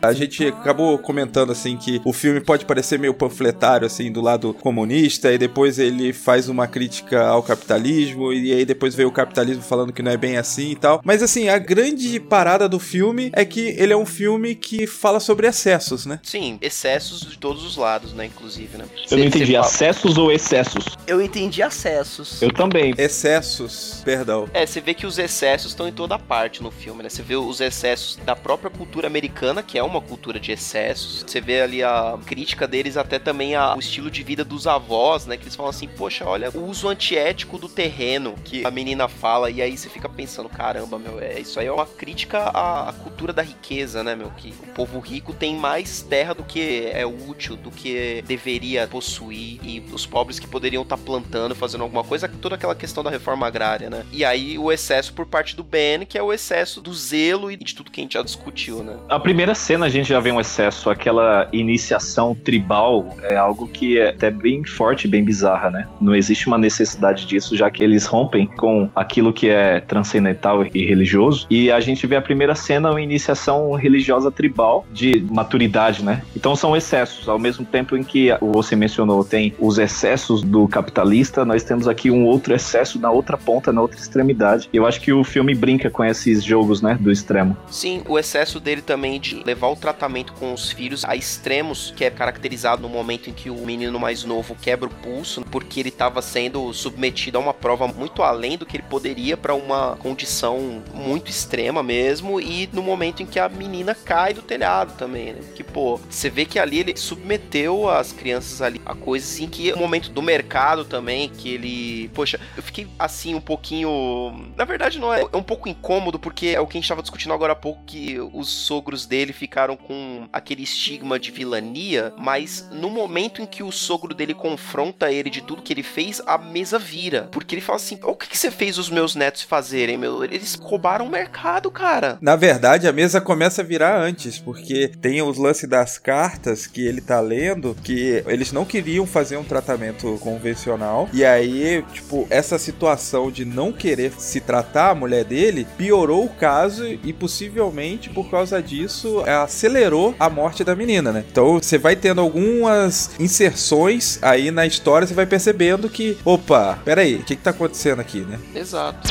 S3: A gente acabou comentando assim que o filme pode parecer meio panfletário assim do lado comunista e depois ele faz uma crítica ao capitalismo e aí depois veio o capitalismo falando que não é bem assim e tal. Mas assim, a grande parada do filme é que ele é um filme que fala sobre excessos, né?
S6: Sim, excessos de todos os lados, né? Inclusive, né?
S7: Eu não entendi, acessos ou excessos?
S4: Eu entendi acessos.
S7: Eu também.
S3: Excessos, perdão.
S6: É, você vê que os excessos estão em toda parte no filme, né? Você vê os excessos da própria cultura americana, que é uma cultura de excessos. Você vê ali a crítica deles até também ao estilo de vida dos avós, né? Que eles falam assim, poxa, olha o uso antiético do terreno que a menina fala. E aí você fica pensando, caramba, meu, é, isso aí é uma crítica à, cultura da riqueza, né, meu? Que o povo rico tem mais terra do que é útil, do que deveria possuir. E os pobres que poderiam estar plantando, fazendo alguma coisa, toda aquela questão da reforma agrária, né? E aí o excesso por parte do Ben, que é o excesso do zelo e de tudo que a gente já discutiu, né?
S7: A primeira cena a gente já vê um excesso, aquela iniciação tribal é algo que é até bem forte, bem bizarra, né? Não existe uma necessidade disso, já que eles rompem com aquilo que é transcendental e religioso. E a gente vê a primeira cena, uma iniciação religiosa tribal de maturidade, né? Então são excessos. Ao mesmo tempo em que você mencionou, tem os excessos do capitalista, nós temos aqui um outro excesso na outra ponta, na outra extremidade. Eu acho que o filme brinca com esses jogos, né? Do extremo.
S6: Sim, o excesso dele também de levar tratamento com os filhos a extremos, que é caracterizado no momento em que o menino mais novo quebra o pulso, porque ele estava sendo submetido a uma prova muito além do que ele poderia para uma condição muito extrema mesmo, e no momento em que a menina cai do telhado também, né? Que, pô, você vê que ali ele submeteu as crianças ali a coisas assim que o momento do mercado também, que ele. Poxa, eu fiquei assim um pouquinho. Na verdade, não é. É um pouco incômodo, porque é o que a gente tava discutindo agora há pouco, que os sogros dele ficaram com aquele estigma de vilania, mas no momento em que o sogro dele confronta ele de tudo que ele fez, a mesa vira. Porque ele fala assim: o que, que você fez os meus netos fazerem, meu? Eles roubaram o mercado, cara.
S3: Na verdade, a mesa começa a virar antes, porque tem os lances das cartas que ele tá lendo, que eles não queriam fazer um tratamento convencional, e aí, tipo, essa situação de não querer se tratar a mulher dele piorou o caso e possivelmente por causa disso acelerou a morte da menina, né? Então você vai tendo algumas inserções aí na história, você vai percebendo que, opa, peraí, o que, que tá acontecendo aqui, né?
S6: Exato.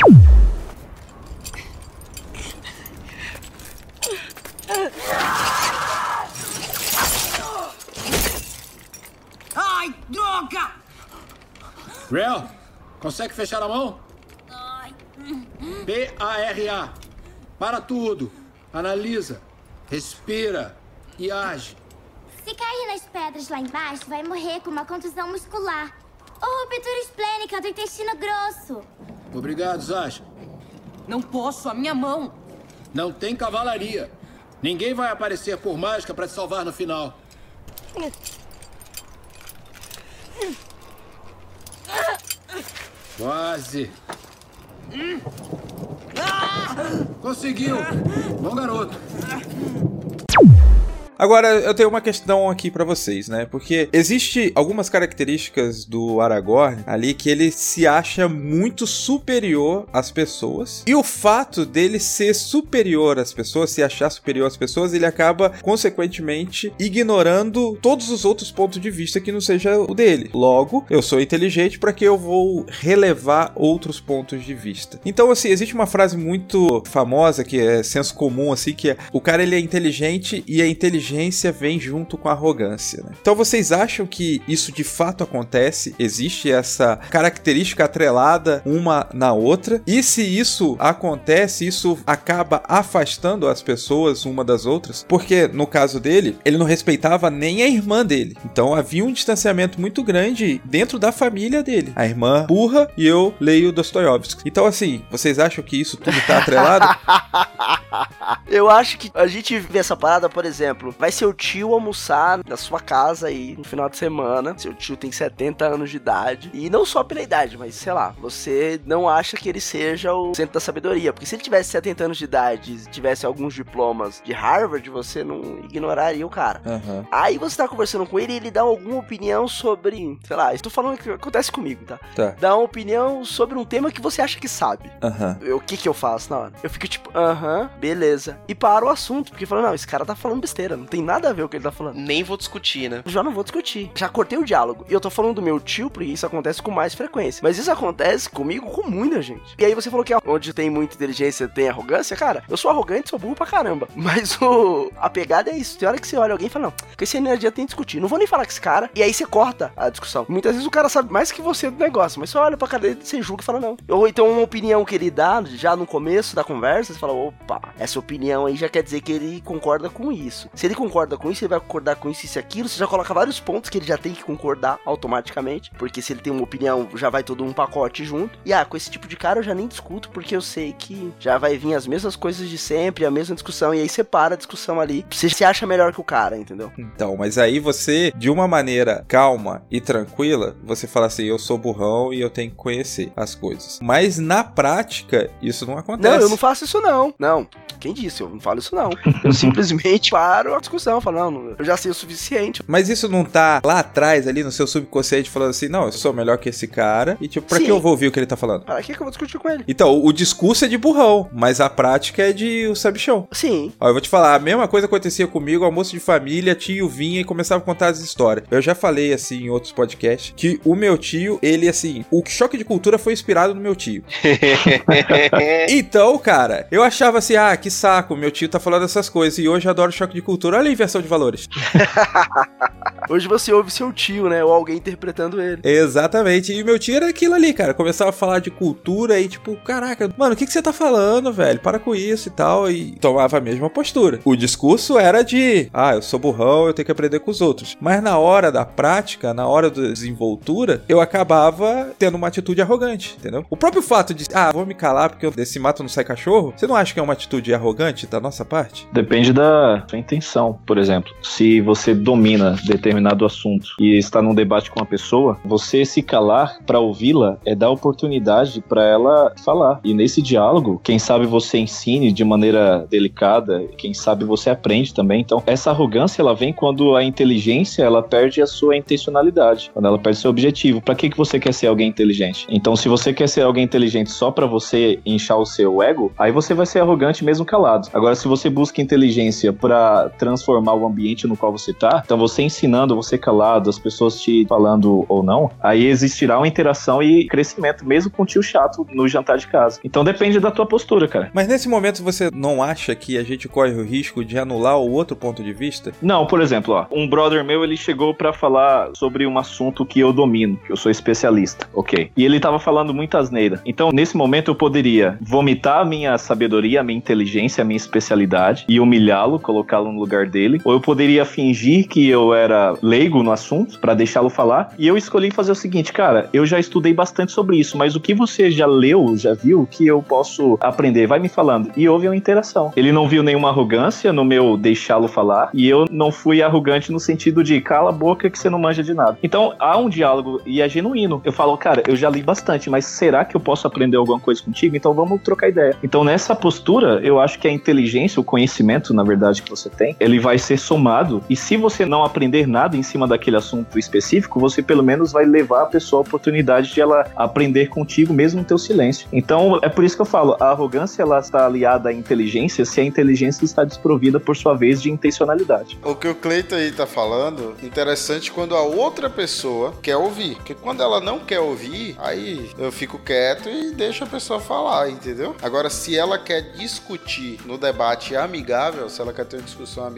S12: Ai, droga!
S8: Real, consegue fechar a mão? P-A-R-A. Para tudo. Analisa. Respira. E age.
S2: Se cair nas pedras lá embaixo, vai morrer com uma contusão muscular. Ou ruptura esplênica do intestino grosso.
S8: Obrigado, Zasha.
S12: Não posso, a minha mão.
S8: Não tem cavalaria. Ninguém vai aparecer por mágica para te salvar no final. Quase. Conseguiu. Bom garoto.
S3: Agora, eu tenho uma questão aqui pra vocês, né? Porque existe algumas características do Aragorn ali que ele se acha muito superior às pessoas. E o fato dele ser superior às pessoas, se achar superior às pessoas, ele acaba, consequentemente, ignorando todos os outros pontos de vista que não seja o dele. Logo, eu sou inteligente para que eu vou relevar outros pontos de vista. Então, assim, existe uma frase muito famosa que é senso comum, assim, que é o cara ele é inteligente e a inteligência vem junto com a arrogância. Né? Então, vocês acham que isso de fato acontece? Existe essa característica atrelada uma na outra? E se isso acontece, isso acaba afastando as pessoas uma das outras? Porque no caso dele, ele não respeitava nem a irmã dele. Então havia um distanciamento muito grande dentro da família dele. A irmã burra e eu leio Dostoiévski. Então, assim, vocês acham que isso tudo tá atrelado? [LAUGHS]
S4: Eu acho que a gente vê essa parada, por exemplo, vai seu tio almoçar na sua casa aí no final de semana. Seu tio tem 70 anos de idade. E não só pela idade, mas sei lá, você não acha que ele seja o centro da sabedoria. Porque se ele tivesse 70 anos de idade e tivesse alguns diplomas de Harvard, você não ignoraria o cara.
S3: Aham.
S4: Aí você tá conversando com ele e ele dá alguma opinião sobre, sei lá, estou falando que acontece comigo, tá?
S3: Tá.
S4: Dá uma opinião sobre um tema que você acha que sabe. Eu- O que que eu faço na hora? Eu fico tipo, aham, beleza. E paro o assunto, porque falo, não, esse cara tá falando besteira, não tem nada a ver com o que ele tá falando.
S6: Nem vou discutir, né?
S4: Já não vou discutir. Já cortei o diálogo. E eu tô falando do meu tio, porque isso acontece com mais frequência. Mas isso acontece comigo com muita gente. E aí você falou que onde tem muita inteligência tem arrogância, cara. Eu sou arrogante, sou burro pra caramba. [LAUGHS] Mas o. A pegada é isso. Tem hora que você olha alguém e fala, não, com esse energia tem que discutir. Não vou nem falar com esse cara. E aí você corta a discussão. Muitas vezes o cara sabe mais que você do negócio. Mas você olha pra cara dele, você julga e fala, não. Ou então uma opinião que ele dá já no começo da conversa, você fala, opa, essa opinião aí já quer dizer que ele concorda com isso. Se ele concorda com isso, ele vai concordar com isso, isso e aquilo. Você já coloca vários pontos que ele já tem que concordar automaticamente. Porque se ele tem uma opinião, já vai todo um pacote junto. E ah, com esse tipo de cara eu já nem discuto, porque eu sei que já vai vir as mesmas coisas de sempre, a mesma discussão. E aí você para a discussão ali. Você se acha melhor que o cara, entendeu?
S3: Então, mas aí você, de uma maneira calma e tranquila, você fala assim: eu sou burrão e eu tenho que conhecer as coisas. Mas na prática, isso não acontece.
S4: Não, eu não faço isso não. Não. Quem disse? Eu não falo isso não. [LAUGHS] Eu simplesmente paro a discussão. Não, não, eu já sei o suficiente.
S3: Mas isso não tá lá atrás, ali no seu subconsciente, falando assim: não, eu sou melhor que esse cara. E tipo, pra
S4: Sim.
S3: que eu vou ouvir o que ele tá falando?
S4: Para que, que eu vou discutir com ele?
S3: Então, o, o discurso é de burrão, mas a prática é de o sabichão.
S4: Sim.
S3: Ó, eu vou te falar, a mesma coisa acontecia comigo, almoço de família, tio vinha e começava a contar as histórias. Eu já falei, assim, em outros podcasts, que o meu tio, ele, assim, o choque de cultura foi inspirado no meu tio. [LAUGHS] então, cara, eu eu achava assim, ah, que saco, meu tio tá falando essas coisas. E hoje eu adoro choque de cultura. Olha a inversão de valores. [LAUGHS]
S4: Hoje você ouve seu tio, né? Ou alguém interpretando ele.
S3: Exatamente. E meu tio era aquilo ali, cara. Começava a falar de cultura e tipo, caraca, mano, o que, que você tá falando, velho? Para com isso e tal. E tomava a mesma postura. O discurso era de, ah, eu sou burrão, eu tenho que aprender com os outros. Mas na hora da prática, na hora da desenvoltura, eu acabava tendo uma atitude arrogante, entendeu? O próprio fato de, ah, vou me calar porque desse mato não sai cachorro, você não acha que é uma atitude arrogante da nossa parte?
S7: Depende da sua intenção, por exemplo. Se você domina determinado assunto e está num debate com uma pessoa, você se calar para ouvi-la é dar oportunidade para ela falar. E nesse diálogo, quem sabe você ensine de maneira delicada, quem sabe você aprende também. Então, essa arrogância ela vem quando a inteligência ela perde a sua intencionalidade, quando ela perde seu objetivo. Para que que você quer ser alguém inteligente? Então, se você quer ser alguém inteligente só para você inchar o seu ego, aí você vai ser arrogante mesmo calado. Agora, se você busca inteligência para transformar o ambiente no qual você tá, então você ensinando, você calado, as pessoas te falando ou não, aí existirá uma interação e crescimento, mesmo com o tio chato no jantar de casa. Então depende da tua postura, cara.
S3: Mas nesse momento você não acha que a gente corre o risco de anular o outro ponto de vista?
S7: Não, por exemplo, ó, um brother meu, ele chegou para falar sobre um assunto que eu domino, que eu sou especialista, ok? E ele tava falando muita asneira. Então, nesse momento eu poderia vomitar a minha sabedoria, a minha inteligência, a minha especialidade e humilhá-lo, colocá-lo no lugar dele, ou eu poderia fingir que eu era leigo no assunto para deixá-lo falar. E eu escolhi fazer o seguinte, cara, eu já estudei bastante sobre isso, mas o que você já leu, já viu, que eu posso aprender? Vai me falando. E houve uma interação. Ele não viu nenhuma arrogância no meu deixá-lo falar, e eu não fui arrogante no sentido de cala a boca que você não manja de nada. Então há um diálogo e é genuíno. Eu falo, cara, eu já li bastante, mas será que eu posso aprender alguma coisa contigo? Então vamos trocar ideia. Então nessa postura, eu acho que a inteligência, o conhecimento, na verdade, que você tem, ele vai ser somado. E se você não aprender nada em cima daquele assunto específico, você pelo menos vai levar a pessoa a oportunidade de ela aprender contigo mesmo no teu silêncio. Então é por isso que eu falo, a arrogância ela está aliada à inteligência se a inteligência está desprovida por sua vez de intencionalidade.
S5: O que o Cleiton aí tá falando, interessante quando a outra pessoa quer ouvir. Porque quando ela não quer ouvir, aí eu fico quieto e deixo a pessoa falar, entendeu? Agora, se ela quer discutir no debate amigável, se ela quer ter uma discussão amigável,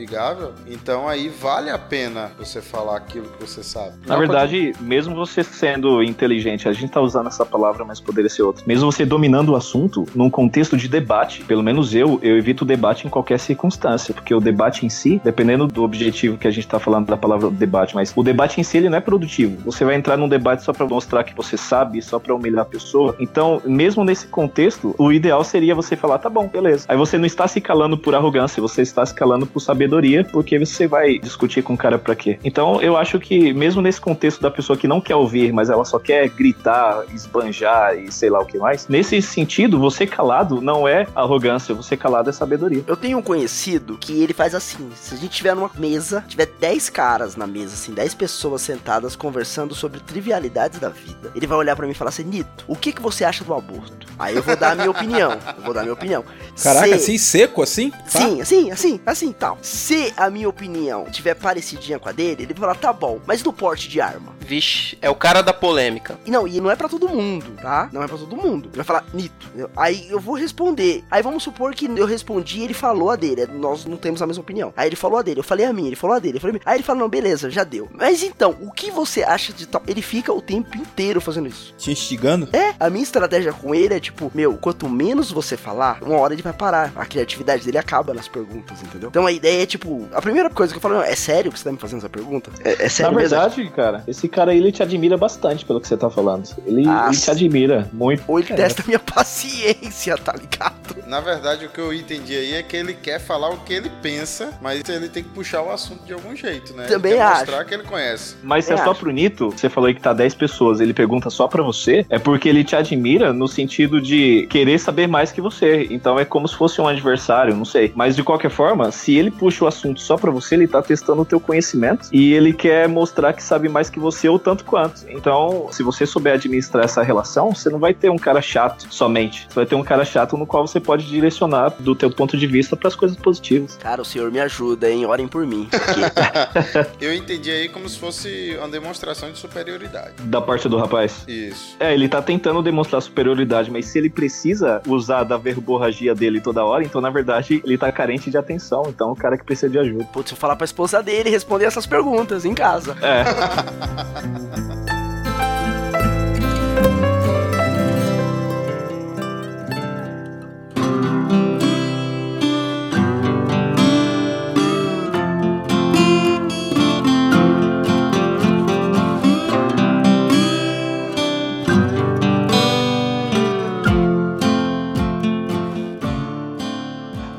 S5: então aí vale a pena você falar aquilo que você sabe.
S7: Na verdade, mesmo você sendo inteligente, a gente tá usando essa palavra, mas poderia ser outra. Mesmo você dominando o assunto, num contexto de debate, pelo menos eu, eu evito o debate em qualquer circunstância, porque o debate em si, dependendo do objetivo que a gente tá falando da palavra debate, mas o debate em si ele não é produtivo. Você vai entrar num debate só para mostrar que você sabe, só para humilhar a pessoa. Então, mesmo nesse contexto, o ideal seria você falar, tá bom, beleza. Aí você não está se calando por arrogância, você está se calando por sabedoria, porque você vai discutir com o cara pra quê? Então, eu acho que mesmo nesse contexto da pessoa que não quer ouvir, mas ela só quer gritar, esbanjar e sei lá o que mais, nesse sentido, você calado não é arrogância, você calado é sabedoria.
S4: Eu tenho um conhecido que ele faz assim: se a gente tiver numa mesa, tiver 10 caras na mesa, assim, 10 pessoas sentadas conversando sobre trivialidades da vida, ele vai olhar pra mim e falar assim: Nito, o que, que você acha do aborto? Aí eu vou dar a minha opinião. Eu vou dar a minha opinião.
S3: Caraca,
S4: Se-
S3: assim, seco, assim? Tá?
S4: Sim, assim, assim, assim, tal. Se a minha opinião tiver parecidinha com a dele, ele vai falar, tá bom, mas do porte de arma?
S6: Vixe, é o cara da polêmica.
S4: E não, e não é pra todo mundo, tá? Não é pra todo mundo. Ele vai falar, Nito. entendeu? Aí eu vou responder. Aí vamos supor que eu respondi e ele falou a dele. Nós não temos a mesma opinião. Aí ele falou a dele, eu falei a minha, ele falou a dele, eu falei a minha. Aí ele fala, não, beleza, já deu. Mas então, o que você acha de tal? Ele fica o tempo inteiro fazendo isso.
S3: Te instigando?
S4: É, a minha estratégia com ele é tipo, meu, quanto menos você falar, uma hora ele vai parar. A criatividade dele acaba nas perguntas, entendeu? Então a ideia é tipo, a primeira coisa que eu falo, é sério que você tá me fazendo essa pergunta? É, é sério
S7: Na
S4: mesmo?
S7: verdade, cara, esse cara aí, ele te admira bastante pelo que você tá falando. Ele,
S4: Ah,
S7: ele te admira muito.
S4: Ou ele
S7: É.
S4: testa a minha [LAUGHS] paciência, tá ligado?
S5: Na verdade, o que eu entendi aí é que ele quer falar o que ele pensa, mas ele tem que puxar o assunto de algum jeito, né?
S4: Também
S5: ele quer
S4: acho.
S5: mostrar que ele conhece.
S7: Mas se é só pro Nito, você falou aí que tá 10 pessoas, ele pergunta só pra você, é porque ele te admira no sentido de querer saber mais que você. Então é como se fosse um adversário, não sei. Mas de qualquer forma, se ele puxa o assunto só pra você, ele tá testando o teu conhecimento e ele quer mostrar que sabe mais que você ou tanto quanto. Então, se você souber administrar essa relação, você não vai ter um cara chato somente. Você vai ter um cara chato no qual você pode direcionar do teu ponto de vista para as coisas positivas.
S4: Cara, o senhor me ajuda, hein? Orem por mim. [LAUGHS]
S5: Eu entendi aí como se fosse uma demonstração de superioridade.
S7: Da parte do rapaz.
S5: Isso.
S7: É, ele tá tentando demonstrar superioridade, mas se ele precisa usar da verborragia dele toda hora, então na verdade ele tá carente de atenção. Então o cara que precisa de ajuda.
S4: Putz, eu falar pra esposa dele responder essas perguntas em casa.
S7: É. [LAUGHS]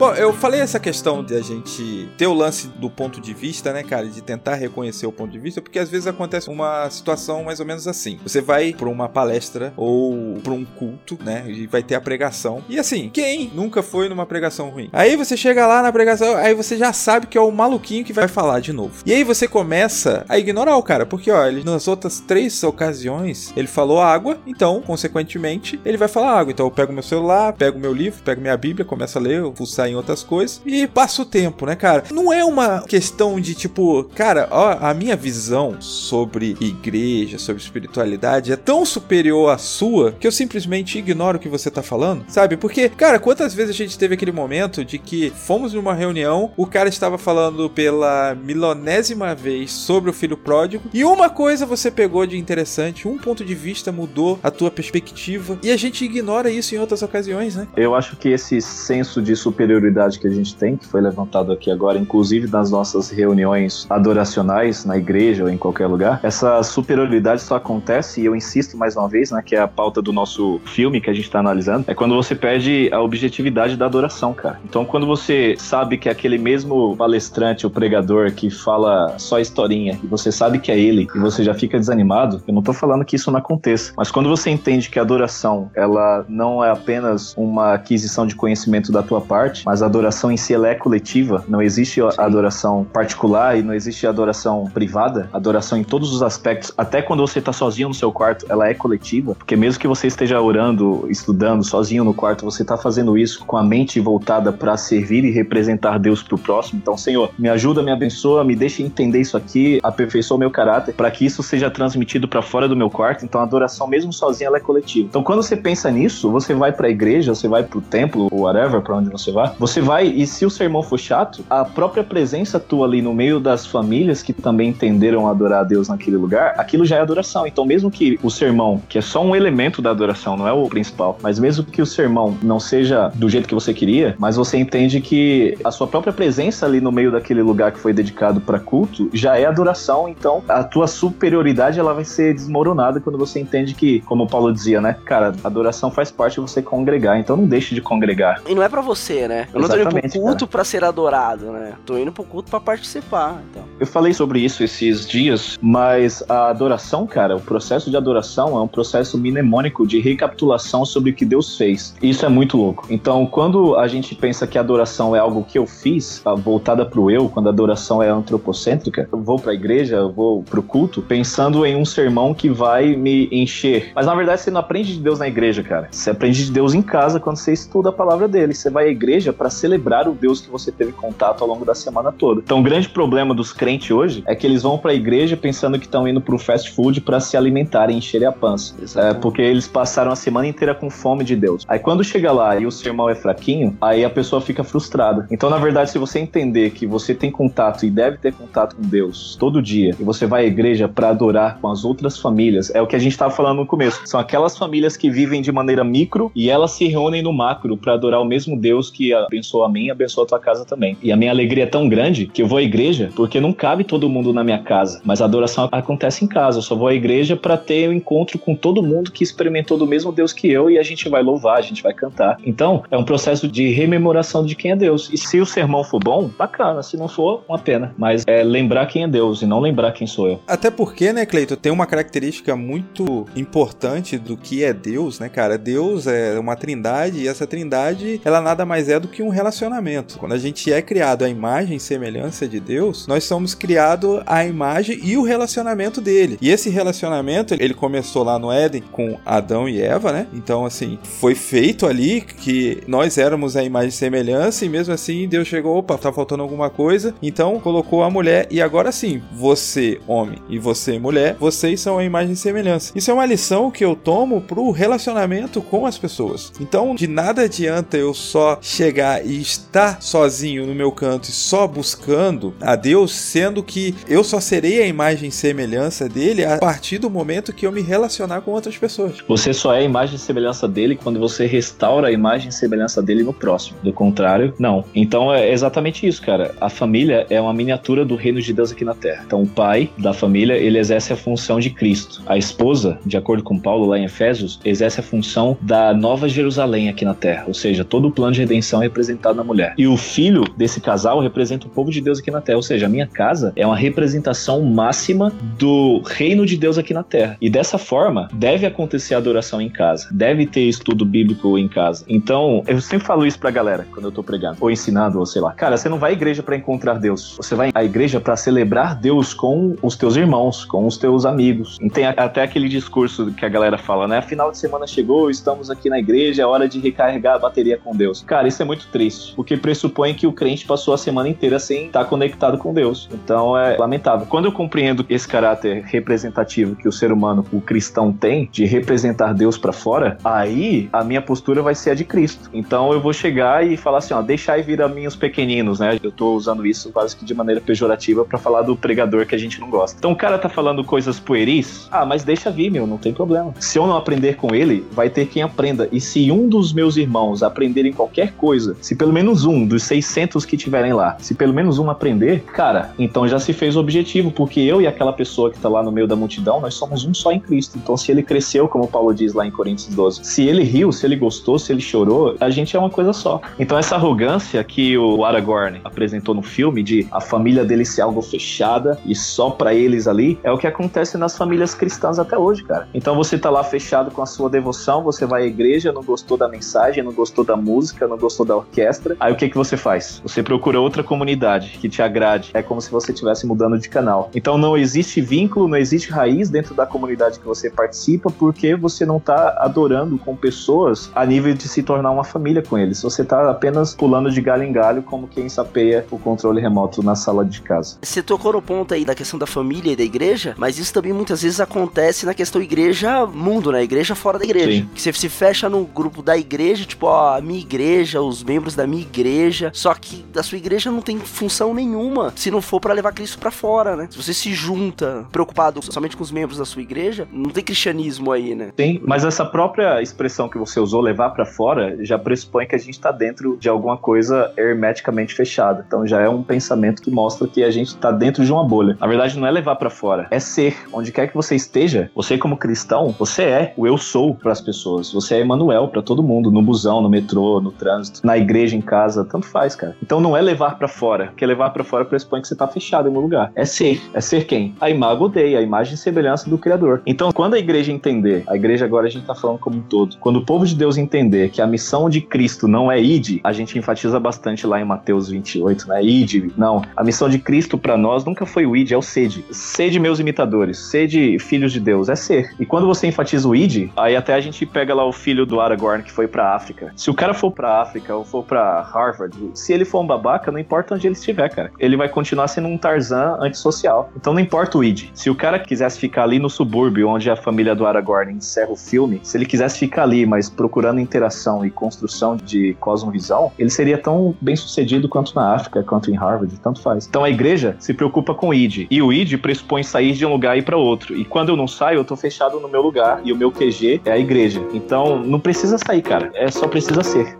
S3: Bom, eu falei essa questão de a gente ter o lance do ponto de vista, né, cara, de tentar reconhecer o ponto de vista, porque às vezes acontece uma situação mais ou menos assim. Você vai para uma palestra ou para um culto, né, e vai ter a pregação. E assim, quem nunca foi numa pregação ruim? Aí você chega lá na pregação, aí você já sabe que é o maluquinho que vai falar de novo. E aí você começa a ignorar o cara, porque ó, ele nas outras três ocasiões ele falou água, então, consequentemente, ele vai falar água. Então eu pego meu celular, pego meu livro, pego minha Bíblia, começo a ler, fuçar em outras coisas e passa o tempo, né, cara? Não é uma questão de tipo, cara, ó, a minha visão sobre igreja, sobre espiritualidade é tão superior à sua que eu simplesmente ignoro o que você tá falando, sabe? Porque, cara, quantas vezes a gente teve aquele momento de que fomos numa reunião, o cara estava falando pela milionésima vez sobre o filho pródigo e uma coisa você pegou de interessante, um ponto de vista mudou a tua perspectiva e a gente ignora isso em outras ocasiões, né?
S7: Eu acho que esse senso de superioridade que a gente tem, que foi levantado aqui agora, inclusive nas nossas reuniões adoracionais na igreja ou em qualquer lugar, essa superioridade só acontece, e eu insisto mais uma vez, né, que é a pauta do nosso filme que a gente está analisando, é quando você perde a objetividade da adoração, cara. Então, quando você sabe que é aquele mesmo palestrante ou pregador que fala só historinha, e você sabe que é ele, e você já fica desanimado, eu não tô falando que isso não aconteça, mas quando você entende que a adoração, ela não é apenas uma aquisição de conhecimento da tua parte, mas a adoração em si ela é coletiva, não existe a adoração particular e não existe adoração privada, adoração em todos os aspectos, até quando você está sozinho no seu quarto, ela é coletiva, porque mesmo que você esteja orando, estudando sozinho no quarto, você está fazendo isso com a mente voltada para servir e representar Deus para o próximo. Então, Senhor, me ajuda, me abençoa, me deixa entender isso aqui, aperfeiçoa o meu caráter, para que isso seja transmitido para fora do meu quarto. Então, a adoração mesmo sozinha ela é coletiva. Então, quando você pensa nisso, você vai para a igreja, você vai para o templo, ou whatever, para onde você vai, você vai, e se o sermão for chato, a própria presença tua ali no meio das famílias que também entenderam adorar a Deus naquele lugar, aquilo já é adoração. Então, mesmo que o sermão, que é só um elemento da adoração, não é o principal, mas mesmo que o sermão não seja do jeito que você queria, mas você entende que a sua própria presença ali no meio daquele lugar que foi dedicado para culto já é adoração, então a tua superioridade ela vai ser desmoronada quando você entende que, como o Paulo dizia, né, cara, adoração faz parte de você congregar, então não deixe de congregar.
S4: E não é para você, né? Eu não tô indo pro culto pra ser adorado, né? Tô indo pro culto pra participar, então.
S7: Eu falei sobre isso esses dias, mas a adoração, cara, o processo de adoração é um processo mnemônico de recapitulação sobre o que Deus fez. Isso é muito louco. Então, quando a gente pensa que a adoração é algo que eu fiz, tá, voltada pro eu, quando a adoração é antropocêntrica, eu vou pra igreja, eu vou pro culto, pensando em um sermão que vai me encher. Mas na verdade você não aprende de Deus na igreja, cara. Você aprende de Deus em casa quando você estuda a palavra dele. Você vai à igreja para celebrar o Deus que você teve contato ao longo da semana toda. Então, o grande problema dos crentes hoje é que eles vão pra igreja pensando que estão indo pro fast food para se alimentar e encherem a pança. É, porque eles passaram a semana inteira com fome de Deus. Aí quando chega lá e o sermão é fraquinho, aí a pessoa fica frustrada. Então, na verdade, se você entender que você tem contato e deve ter contato com Deus todo dia, e você vai à igreja para adorar com as outras famílias, é o que a gente estava falando no começo. São aquelas famílias que vivem de maneira micro e elas se reúnem no macro para adorar o mesmo Deus que abençoa a mim abençoa a tua casa também. E a minha alegria é tão grande que eu vou à igreja porque não cabe todo mundo na minha casa, mas a adoração acontece em casa. Eu só vou à igreja para ter um encontro com todo mundo que experimentou do mesmo Deus que eu e a gente vai louvar, a gente vai cantar. Então, é um processo de rememoração de quem é Deus. E se o sermão for bom, bacana. Se não for, uma pena. Mas é lembrar quem é Deus e não lembrar quem sou eu.
S3: Até porque, né, Cleito, tem uma característica muito importante do que é Deus, né, cara? Deus é uma trindade e essa trindade, ela nada mais é do que que um relacionamento. Quando a gente é criado à imagem e semelhança de Deus, nós somos criados à imagem e o relacionamento dele. E esse relacionamento, ele começou lá no Éden com Adão e Eva, né? Então, assim, foi feito ali que nós éramos a imagem e semelhança e mesmo assim Deus chegou, opa, tá faltando alguma coisa, então colocou a mulher e agora sim, você, homem, e você, mulher, vocês são a imagem e semelhança. Isso é uma lição que eu tomo pro relacionamento com as pessoas. Então, de nada adianta eu só chegar e estar sozinho no meu canto e só buscando a Deus, sendo que eu só serei a imagem e semelhança dele a partir do momento que eu me relacionar com outras pessoas.
S7: Você só é a imagem e semelhança dele quando você restaura a imagem e semelhança dele no próximo. Do contrário, não. Então é exatamente isso, cara. A família é uma miniatura do reino de Deus aqui na Terra. Então o pai da família, ele exerce a função de Cristo. A esposa, de acordo com Paulo lá em Efésios, exerce a função da nova Jerusalém aqui na Terra. Ou seja, todo o plano de redenção é representado na mulher. E o filho desse casal representa o povo de Deus aqui na Terra. Ou seja, a minha casa é uma representação máxima do reino de Deus aqui na Terra. E dessa forma, deve acontecer adoração em casa. Deve ter estudo bíblico em casa. Então, eu sempre falo isso pra galera quando eu tô pregando, ou ensinando, ou sei lá. Cara, você não vai à igreja para encontrar Deus. Você vai à igreja para celebrar Deus com os teus irmãos, com os teus amigos. E tem até aquele discurso que a galera fala, né? Final de semana chegou, estamos aqui na igreja, é hora de recarregar a bateria com Deus. Cara, isso é muito triste, porque pressupõe que o crente passou a semana inteira sem estar conectado com Deus. Então é lamentável. Quando eu compreendo esse caráter representativo que o ser humano, o cristão tem de representar Deus para fora, aí a minha postura vai ser a de Cristo. Então eu vou chegar e falar assim, ó, deixai vir a mim os pequeninos, né? Eu tô usando isso quase que de maneira pejorativa para falar do pregador que a gente não gosta. Então o cara tá falando coisas pueris, ah, mas deixa vir, meu, não tem problema. Se eu não aprender com ele, vai ter quem aprenda. E se um dos meus irmãos aprenderem qualquer coisa, se pelo menos um dos 600 que tiverem lá, se pelo menos um aprender, cara, então já se fez o objetivo, porque eu e aquela pessoa que tá lá no meio da multidão, nós somos um só em Cristo. Então se ele cresceu, como Paulo diz lá em Coríntios 12, se ele riu, se ele gostou, se ele chorou, a gente é uma coisa só. Então essa arrogância que o Aragorn apresentou no filme de a família dele ser algo fechada e só para eles ali, é o que acontece nas famílias cristãs até hoje, cara. Então você tá lá fechado com a sua devoção, você vai à igreja, não gostou da mensagem, não gostou da música, não gostou da orquestra. Aí o que que você faz? Você procura outra comunidade que te agrade. É como se você estivesse mudando de canal. Então não existe vínculo, não existe raiz dentro da comunidade que você participa porque você não tá adorando com pessoas a nível de se tornar uma família com eles. Você tá apenas pulando de galho em galho como quem sapeia o controle remoto na sala de casa.
S4: Você tocou no ponto aí da questão da família e da igreja, mas isso também muitas vezes acontece na questão igreja-mundo, né? Igreja fora da igreja.
S7: Sim.
S4: Que você se fecha no grupo da igreja, tipo, ó, a minha igreja, os membros da minha igreja, só que da sua igreja não tem função nenhuma se não for pra levar Cristo pra fora, né? Se você se junta preocupado somente com os membros da sua igreja, não tem cristianismo aí, né?
S7: Tem, mas essa própria expressão que você usou, levar pra fora, já pressupõe que a gente tá dentro de alguma coisa hermeticamente fechada. Então já é um pensamento que mostra que a gente tá dentro de uma bolha. Na verdade, não é levar pra fora, é ser. Onde quer que você esteja, você como cristão, você é o eu sou pras pessoas. Você é Emmanuel pra todo mundo, no busão, no metrô, no trânsito, na igreja, em casa, tanto faz, cara. Então não é levar pra fora, porque levar pra fora pressupõe que você tá fechado em algum lugar. É ser. É ser quem? A imago Dei, a imagem e semelhança do Criador. Então, quando a igreja entender, a igreja agora a gente tá falando como um todo, quando o povo de Deus entender que a missão de Cristo não é ide, a gente enfatiza bastante lá em Mateus 28, né? Ide, não. A missão de Cristo pra nós nunca foi o ide, é o sede. Sede meus imitadores, sede filhos de Deus, é ser. E quando você enfatiza o ide, aí até a gente pega lá o filho do Aragorn que foi pra África. Se o cara for pra África for pra Harvard, se ele for um babaca, não importa onde ele estiver, cara. Ele vai continuar sendo um Tarzan antissocial. Então não importa o id. Se o cara quisesse ficar ali no subúrbio, onde a família do Aragorn encerra o filme, se ele quisesse ficar ali, mas procurando interação e construção de cosmovisão, ele seria tão bem sucedido quanto na África, quanto em Harvard, tanto faz. Então a igreja se preocupa com o id. E o id pressupõe sair de um lugar e pra outro. E quando eu não saio, eu tô fechado no meu lugar. E o meu QG é a igreja. Então não precisa sair, cara. É só precisa ser.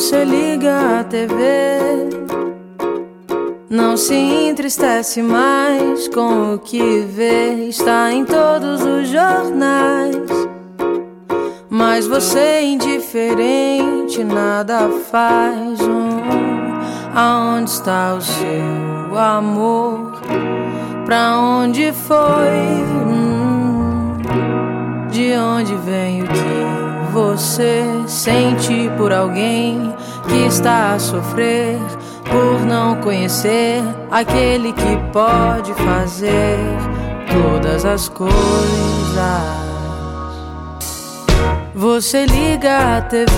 S11: Você liga a TV, não se entristece mais com o que vê, está em todos os jornais. Mas você é indiferente, nada faz. Hum, aonde está o seu amor? Pra onde foi? Hum, de onde vem o que você sente por alguém que está a sofrer por não conhecer aquele que pode fazer todas as coisas. Você liga a TV,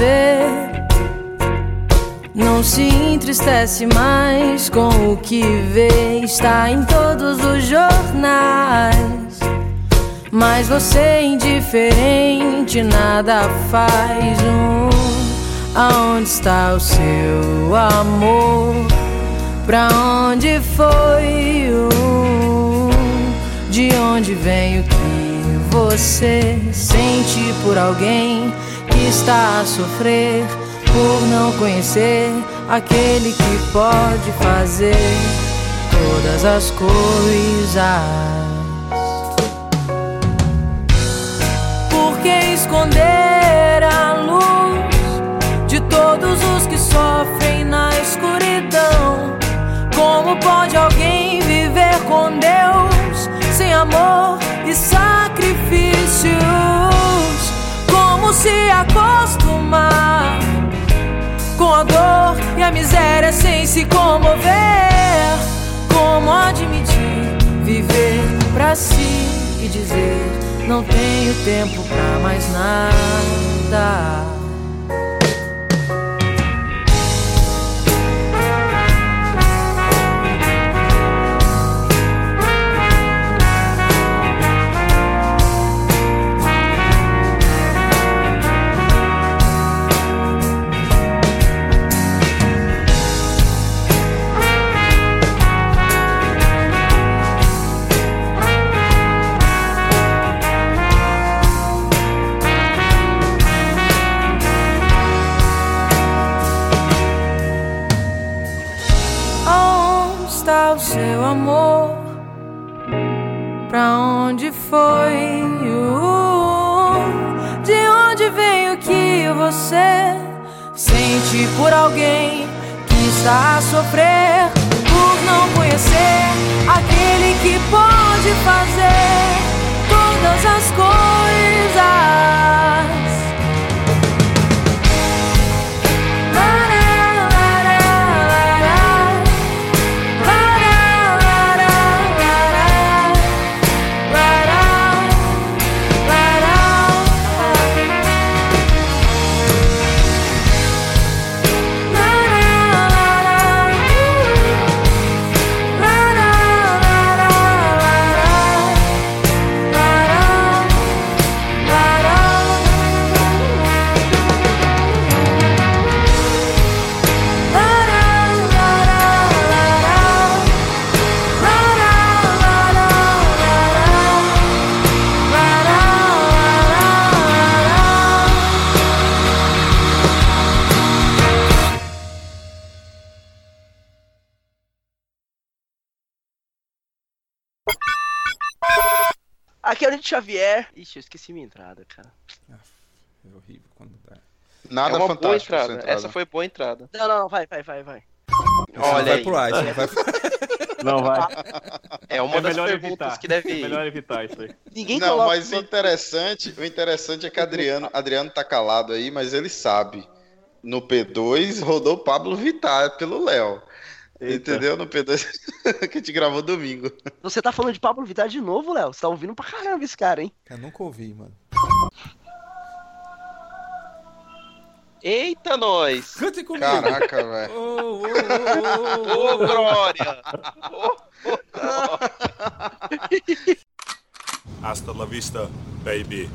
S11: não se entristece mais com o que vê, está em todos os jornais. Mas você é indiferente, nada faz um. Aonde está o seu amor? Pra onde foi um? De onde vem o que você sente por alguém que está a sofrer por não conhecer aquele que pode fazer todas as coisas? Esconder a luz de todos os que sofrem na escuridão? Como pode alguém viver com Deus sem amor e sacrifícios? Como se acostumar com a dor e a miséria sem se comover? Como admitir viver pra si e dizer não tenho tempo pra mais nada? Por alguém que está a sofrer por não conhecer aquele que pode fazer
S4: É Xavier. Ixi, eu esqueci minha entrada, cara.
S3: É horrível quando dá.
S5: Nada
S6: é uma boa
S5: fantástico essa
S6: entrada.
S5: entrada.
S6: Essa foi boa entrada.
S4: Não, não, vai, vai, vai, vai.
S6: Olha
S3: vai
S6: aí.
S3: pro isso não vai pro... [LAUGHS]
S7: Não vai.
S6: É uma
S7: é
S6: das
S7: melhor
S6: perguntas
S7: evitar.
S6: que deve
S7: É
S6: ir.
S7: melhor evitar isso aí.
S4: Ninguém
S5: Não,
S4: coloca.
S5: mas o interessante, o interessante é que Adriano, Adriano tá calado aí, mas ele sabe. No P2 rodou Pablo Vittar pelo Léo.
S7: Eita.
S5: Entendeu? No P2 [LAUGHS] que a gente gravou domingo.
S4: Você tá falando de Pablo Vittar de novo, Léo? Você tá ouvindo pra caramba esse cara, hein?
S3: Eu nunca ouvi, mano.
S6: Eita, nós!
S3: Cante comigo.
S5: Caraca, velho.
S3: Ô, ô, ô, ô, ô,
S6: Ô, Glória!
S13: Hasta la vista, baby.